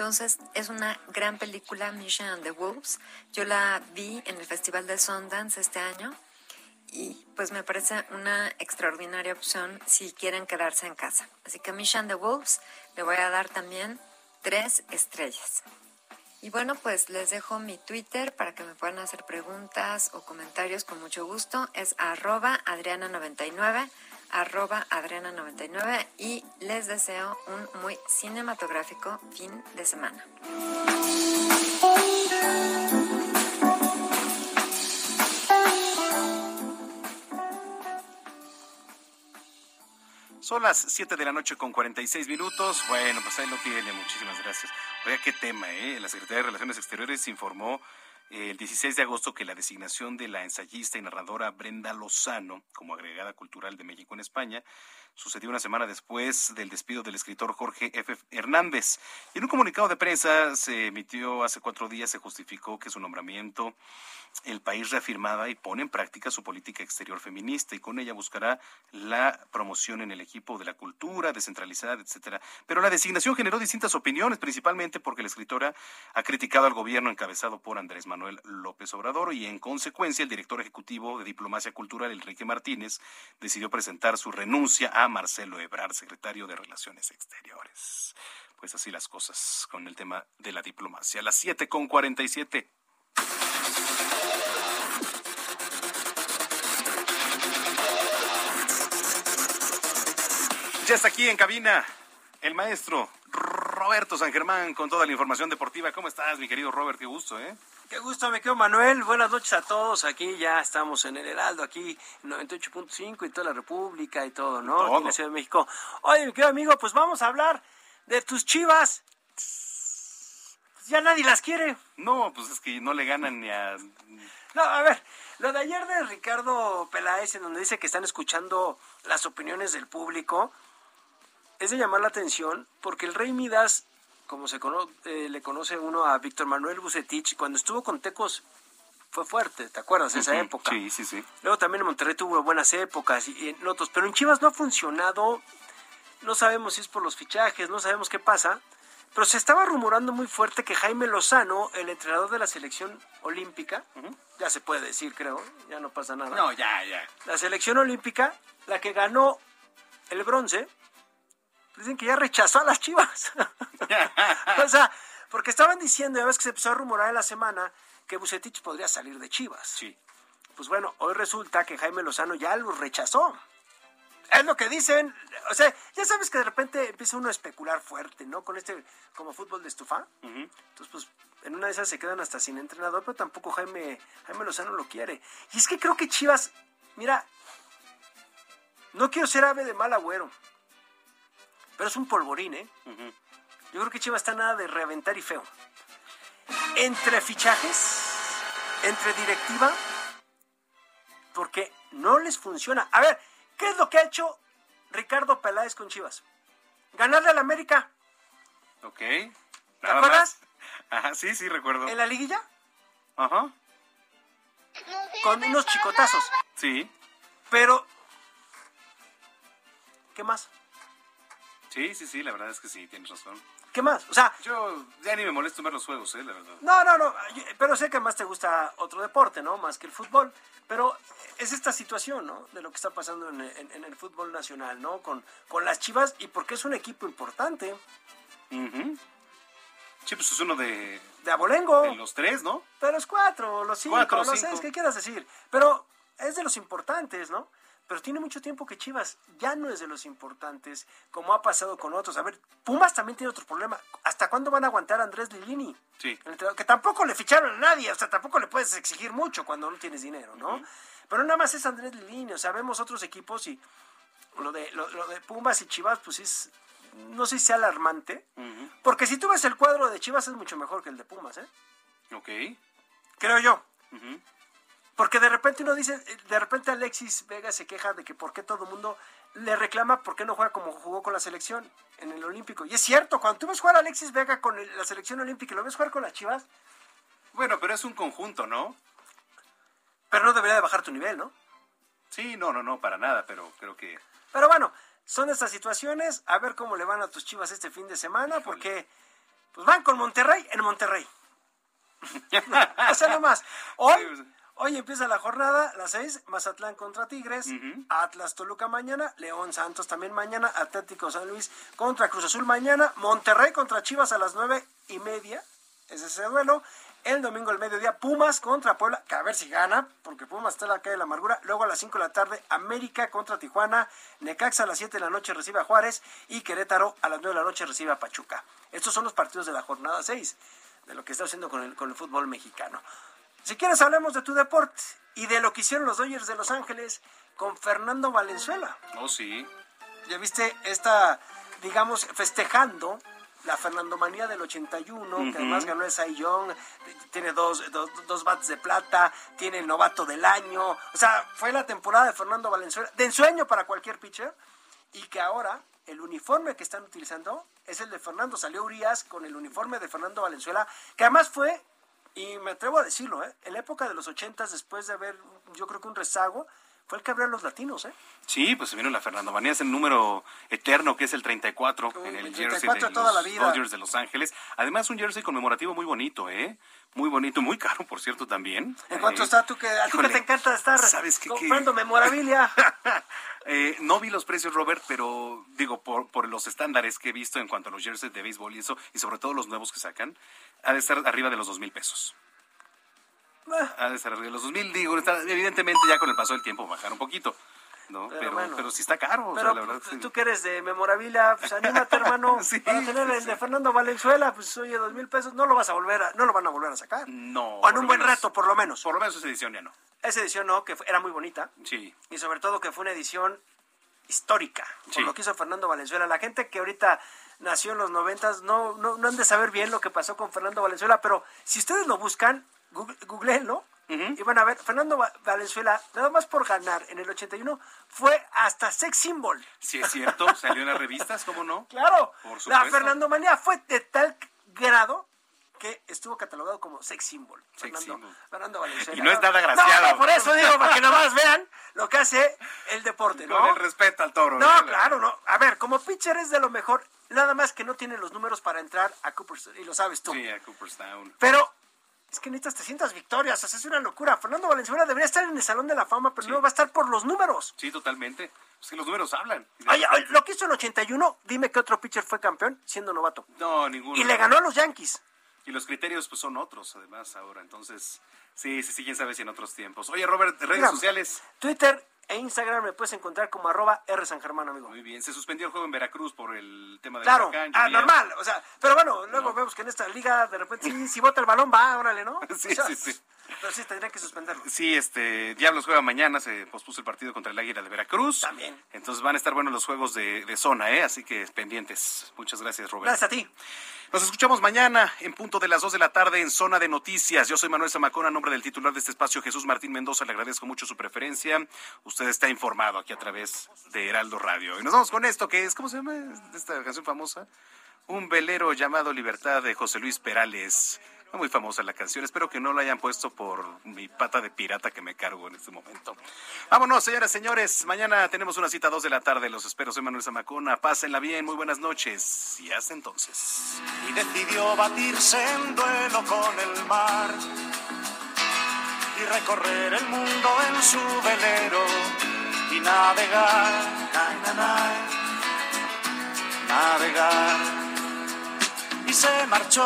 entonces, es una gran película, Mission and the Wolves. Yo la vi en el Festival de Sundance este año y pues me parece una extraordinaria opción si quieren quedarse en casa. Así que Mission the Wolves le voy a dar también tres estrellas. Y bueno, pues les dejo mi Twitter para que me puedan hacer preguntas o comentarios con mucho gusto. Es arroba adriana99 arroba Adriana99 y les deseo un muy cinematográfico fin de semana. Son las 7 de la noche con 46 minutos. Bueno, pues ahí lo tiene. Muchísimas gracias. Oiga, qué tema, ¿eh? La Secretaría de Relaciones Exteriores informó el 16 de agosto que la designación de la ensayista y narradora Brenda Lozano como agregada cultural de México en España sucedió una semana después del despido del escritor Jorge F. Hernández. Y en un comunicado de prensa se emitió hace cuatro días, se justificó que su nombramiento el país reafirmaba y pone en práctica su política exterior feminista y con ella buscará la promoción en el equipo de la cultura descentralizada, etcétera. Pero la designación generó distintas opiniones, principalmente porque la escritora ha criticado al gobierno encabezado por Andrés Manuel López Obrador y en consecuencia el director ejecutivo de Diplomacia Cultural, Enrique Martínez, decidió presentar su renuncia a Marcelo Ebrard, secretario de Relaciones Exteriores. Pues así las cosas con el tema de la diplomacia. las siete con cuarenta y siete. Ya está aquí en cabina el maestro Roberto San Germán con toda la información deportiva. ¿Cómo estás, mi querido Robert? Qué gusto, ¿eh? Qué gusto, me quedo Manuel. Buenas noches a todos. Aquí ya estamos en el Heraldo, aquí 98.5 y toda la República y todo, ¿no? Aquí en la Ciudad de México. Oye, mi querido amigo, pues vamos a hablar de tus chivas. Ya nadie las quiere. No, pues es que no le ganan ni a... No, a ver, lo de ayer de Ricardo Peláez, en donde dice que están escuchando las opiniones del público, es de llamar la atención porque el Rey Midas, como se eh, le conoce uno a Víctor Manuel Bucetich, cuando estuvo con Tecos fue fuerte, ¿te acuerdas? Esa época. Sí, sí, sí. Luego también en Monterrey tuvo buenas épocas y en otros, pero en Chivas no ha funcionado. No sabemos si es por los fichajes, no sabemos qué pasa. Pero se estaba rumorando muy fuerte que Jaime Lozano, el entrenador de la selección olímpica, ya se puede decir, creo, ya no pasa nada. No, ya, ya. La selección olímpica, la que ganó el bronce, dicen que ya rechazó a las chivas. [LAUGHS] o sea, porque estaban diciendo, ya ves que se empezó a rumorar en la semana, que Bucetich podría salir de chivas. Sí. Pues bueno, hoy resulta que Jaime Lozano ya lo rechazó. Es lo que dicen. O sea, ya sabes que de repente empieza uno a especular fuerte, ¿no? Con este, como fútbol de estufa. Entonces, pues, en una de esas se quedan hasta sin entrenador, pero tampoco Jaime, Jaime Lozano lo quiere. Y es que creo que Chivas, mira, no quiero ser ave de mal agüero, pero es un polvorín, ¿eh? Yo creo que Chivas está nada de reventar y feo. Entre fichajes, entre directiva, porque no les funciona. A ver, ¿qué es lo que ha hecho Ricardo Peláez con Chivas? Ganarle al América. Ok. ¿Te acuerdas? [LAUGHS] Ajá, sí, sí, recuerdo. ¿En la liguilla? Ajá. Con unos chicotazos. Sí. Pero, ¿qué más? Sí, sí, sí, la verdad es que sí, tienes razón. ¿Qué más? O sea, yo ya ni me molesto ver los juegos, eh, la verdad. No, no, no, pero sé que más te gusta otro deporte, ¿no? Más que el fútbol. Pero es esta situación, ¿no? De lo que está pasando en, el fútbol nacional, ¿no? Con, con las Chivas y porque es un equipo importante. Sí, pues es uno de... De abolengo. De los tres, ¿no? De los cuatro, los cinco, cuatro, no sé, ¿qué quieras decir? Pero es de los importantes, ¿no? Pero tiene mucho tiempo que Chivas ya no es de los importantes, como ha pasado con otros. A ver, Pumas también tiene otro problema. ¿Hasta cuándo van a aguantar a Andrés Lilini? Sí. Que tampoco le ficharon a nadie, o sea, tampoco le puedes exigir mucho cuando no tienes dinero, ¿no? Pero nada más es Andrés Lilini, o sea, vemos otros equipos y lo de, lo, de Pumas y Chivas, pues es no sé si sea alarmante, porque si tú ves el cuadro de Chivas es mucho mejor que el de Pumas, ¿eh? Ok. Creo yo. Porque de repente uno dice, de repente Alexis Vega se queja de que por qué todo el mundo le reclama por qué no juega como jugó con la selección en el Olímpico. Y es cierto, cuando tú ves jugar a Alexis Vega con el- la selección olímpica y lo ves jugar con las Chivas, Bueno, pero es un conjunto, ¿no? pero no debería de bajar tu nivel, ¿no? Sí, no, no, no, para nada, pero creo que... Pero bueno, son estas situaciones. A ver cómo le van a tus chivas este fin de semana, porque pues van con Monterrey en Monterrey. [LAUGHS] [LAUGHS] o sea, nomás. Hoy, hoy empieza la jornada, las seis, Mazatlán contra Tigres, Atlas Toluca mañana, León Santos también mañana, Atlético San Luis contra Cruz Azul mañana, Monterrey contra Chivas a las nueve y media, es ese duelo. El domingo al mediodía, Pumas contra Puebla, que a ver si gana, porque Pumas está en la calle de la amargura. Luego a las 5 de la tarde, América contra Tijuana, Necaxa a las 7 de la noche recibe a Juárez y Querétaro a las 9 de la noche recibe a Pachuca. Estos son los partidos de la jornada 6, de lo que está haciendo con el, con el fútbol mexicano. Si quieres, hablemos de tu deporte y de lo que hicieron los Dodgers de Los Ángeles con Fernando Valenzuela. Oh, sí. Ya viste esta, digamos, festejando la Fernandomanía del 81, Ujú. que además ganó el Cy Young, tiene dos, dos, dos bats de plata, tiene el novato del año. O sea, fue la temporada de Fernando Valenzuela, de ensueño para cualquier pitcher, y que ahora el uniforme que están utilizando es el de Fernando. Salió Urias con el uniforme de Fernando Valenzuela, que además fue, y me atrevo a decirlo, ¿eh? en la época de los 80, después de haber, yo creo que un rezago, fue el que abrió a los latinos, ¿eh? Sí, pues se vino la Fernando Manía, es el número eterno que es el 34 en el, el jersey 34 de toda los la vida. Dodgers de Los Ángeles. Además, un jersey conmemorativo muy bonito, ¿eh? Muy bonito, muy caro, por cierto, también. ¿En cuánto Eh, está tú que a ti que te encanta estar ¿sabes qué? comprando memorabilia? [LAUGHS] Eh, no vi los precios, Robert, pero digo, por, por los estándares que he visto en cuanto a los jerseys de béisbol y eso, y sobre todo los nuevos que sacan, ha de estar arriba de los dos mil pesos. Ha de estar arriba los dos mil, digo, está- evidentemente ya con el paso del tiempo bajar un poquito, ¿no? Pero Pero, pero, bueno. sí está caro, o sea, Pero la verdad. pues, sí. tú que eres de memorabilia, pues anímate, [LAUGHS] hermano. para tener el de Fernando Valenzuela, pues oye, dos mil pesos, no lo vas a volver a, no lo van a volver a sacar. No. O en un buen menos- rato, por lo menos. Por lo menos esa edición ya no. Esa edición no, que fue- era muy bonita. Sí. Y sobre todo que fue una edición histórica, por Sí. lo que hizo Fernando Valenzuela. La gente que ahorita nació en los noventas no, no, no han de saber bien lo que pasó con Fernando Valenzuela, pero si ustedes lo buscan, google- googleenlo y van a ver, Fernando Va- Valenzuela, nada más por ganar en el 81, fue hasta sex symbol. Sí, es cierto, salió en las revistas, ¿cómo no? Claro, Por la supuesto. Fernando Manía fue de tal grado que estuvo catalogado como sex symbol. Sex Fernando, symbol. Fernando Valenzuela. Y no es nada. No, no, por eso digo, para que nomás vean lo que hace el deporte, ¿no? Con el respeto al toro. No, claro, no. A ver, como pitcher es de lo mejor, nada más que no tiene los números para entrar a Cooperstown, y lo sabes tú. Sí, a Cooperstown. Pero es que necesitas 300 victorias, o sea, es una locura. Fernando Valenzuela debería estar en el Salón de la Fama, pero no va a estar por los números. Sí, totalmente. Es que los números hablan. Oye, oye, lo que hizo en el 81, dime qué otro pitcher fue campeón siendo novato. No, ninguno. Y le ganó a los Yankees. Y los criterios pues son otros, además, ahora. Entonces, sí, sí, sí, quién sabe si en otros tiempos. Oye, Robert, redes sociales. Twitter e Instagram me puedes encontrar como arroba R San Germán, amigo. Muy bien, se suspendió el juego en Veracruz por el tema del Claro, huracán, ah, normal, o sea, pero bueno, luego vemos que en esta liga de repente sí, si bota el balón va, órale, ¿no? [LAUGHS] Sí, O sea, sí, sí. Pero sí, tendría que suspenderlo. Sí, este, Diablos juega mañana, se pospuso el partido contra el Águila de Veracruz. También. Entonces van a estar buenos los juegos de, de zona, ¿eh? Así que pendientes. Muchas gracias, Robert. Gracias a ti. Nos escuchamos mañana en punto de las 2 de la tarde en Zona de Noticias. Yo soy Manuel Zamacón, a nombre del titular de este espacio, Jesús Martín Mendoza. Le agradezco mucho su preferencia. Usted está informado aquí a través de Heraldo Radio. Y nos vamos con esto, que es, ¿cómo se llama esta canción famosa? Un velero llamado Libertad de José Luis Perales. Muy famosa la canción. Espero que no la hayan puesto por mi pata de pirata que me cargo en este momento. Vámonos, señoras, señores. Mañana tenemos una cita a 2 de la tarde. Los espero. Soy Manuel Zamacona. Pásenla bien. Muy buenas noches. Y hasta entonces. y decidió batirse en duelo con el mar y recorrer el mundo en su velero y navegar, na, na, na, navegar y se marchó.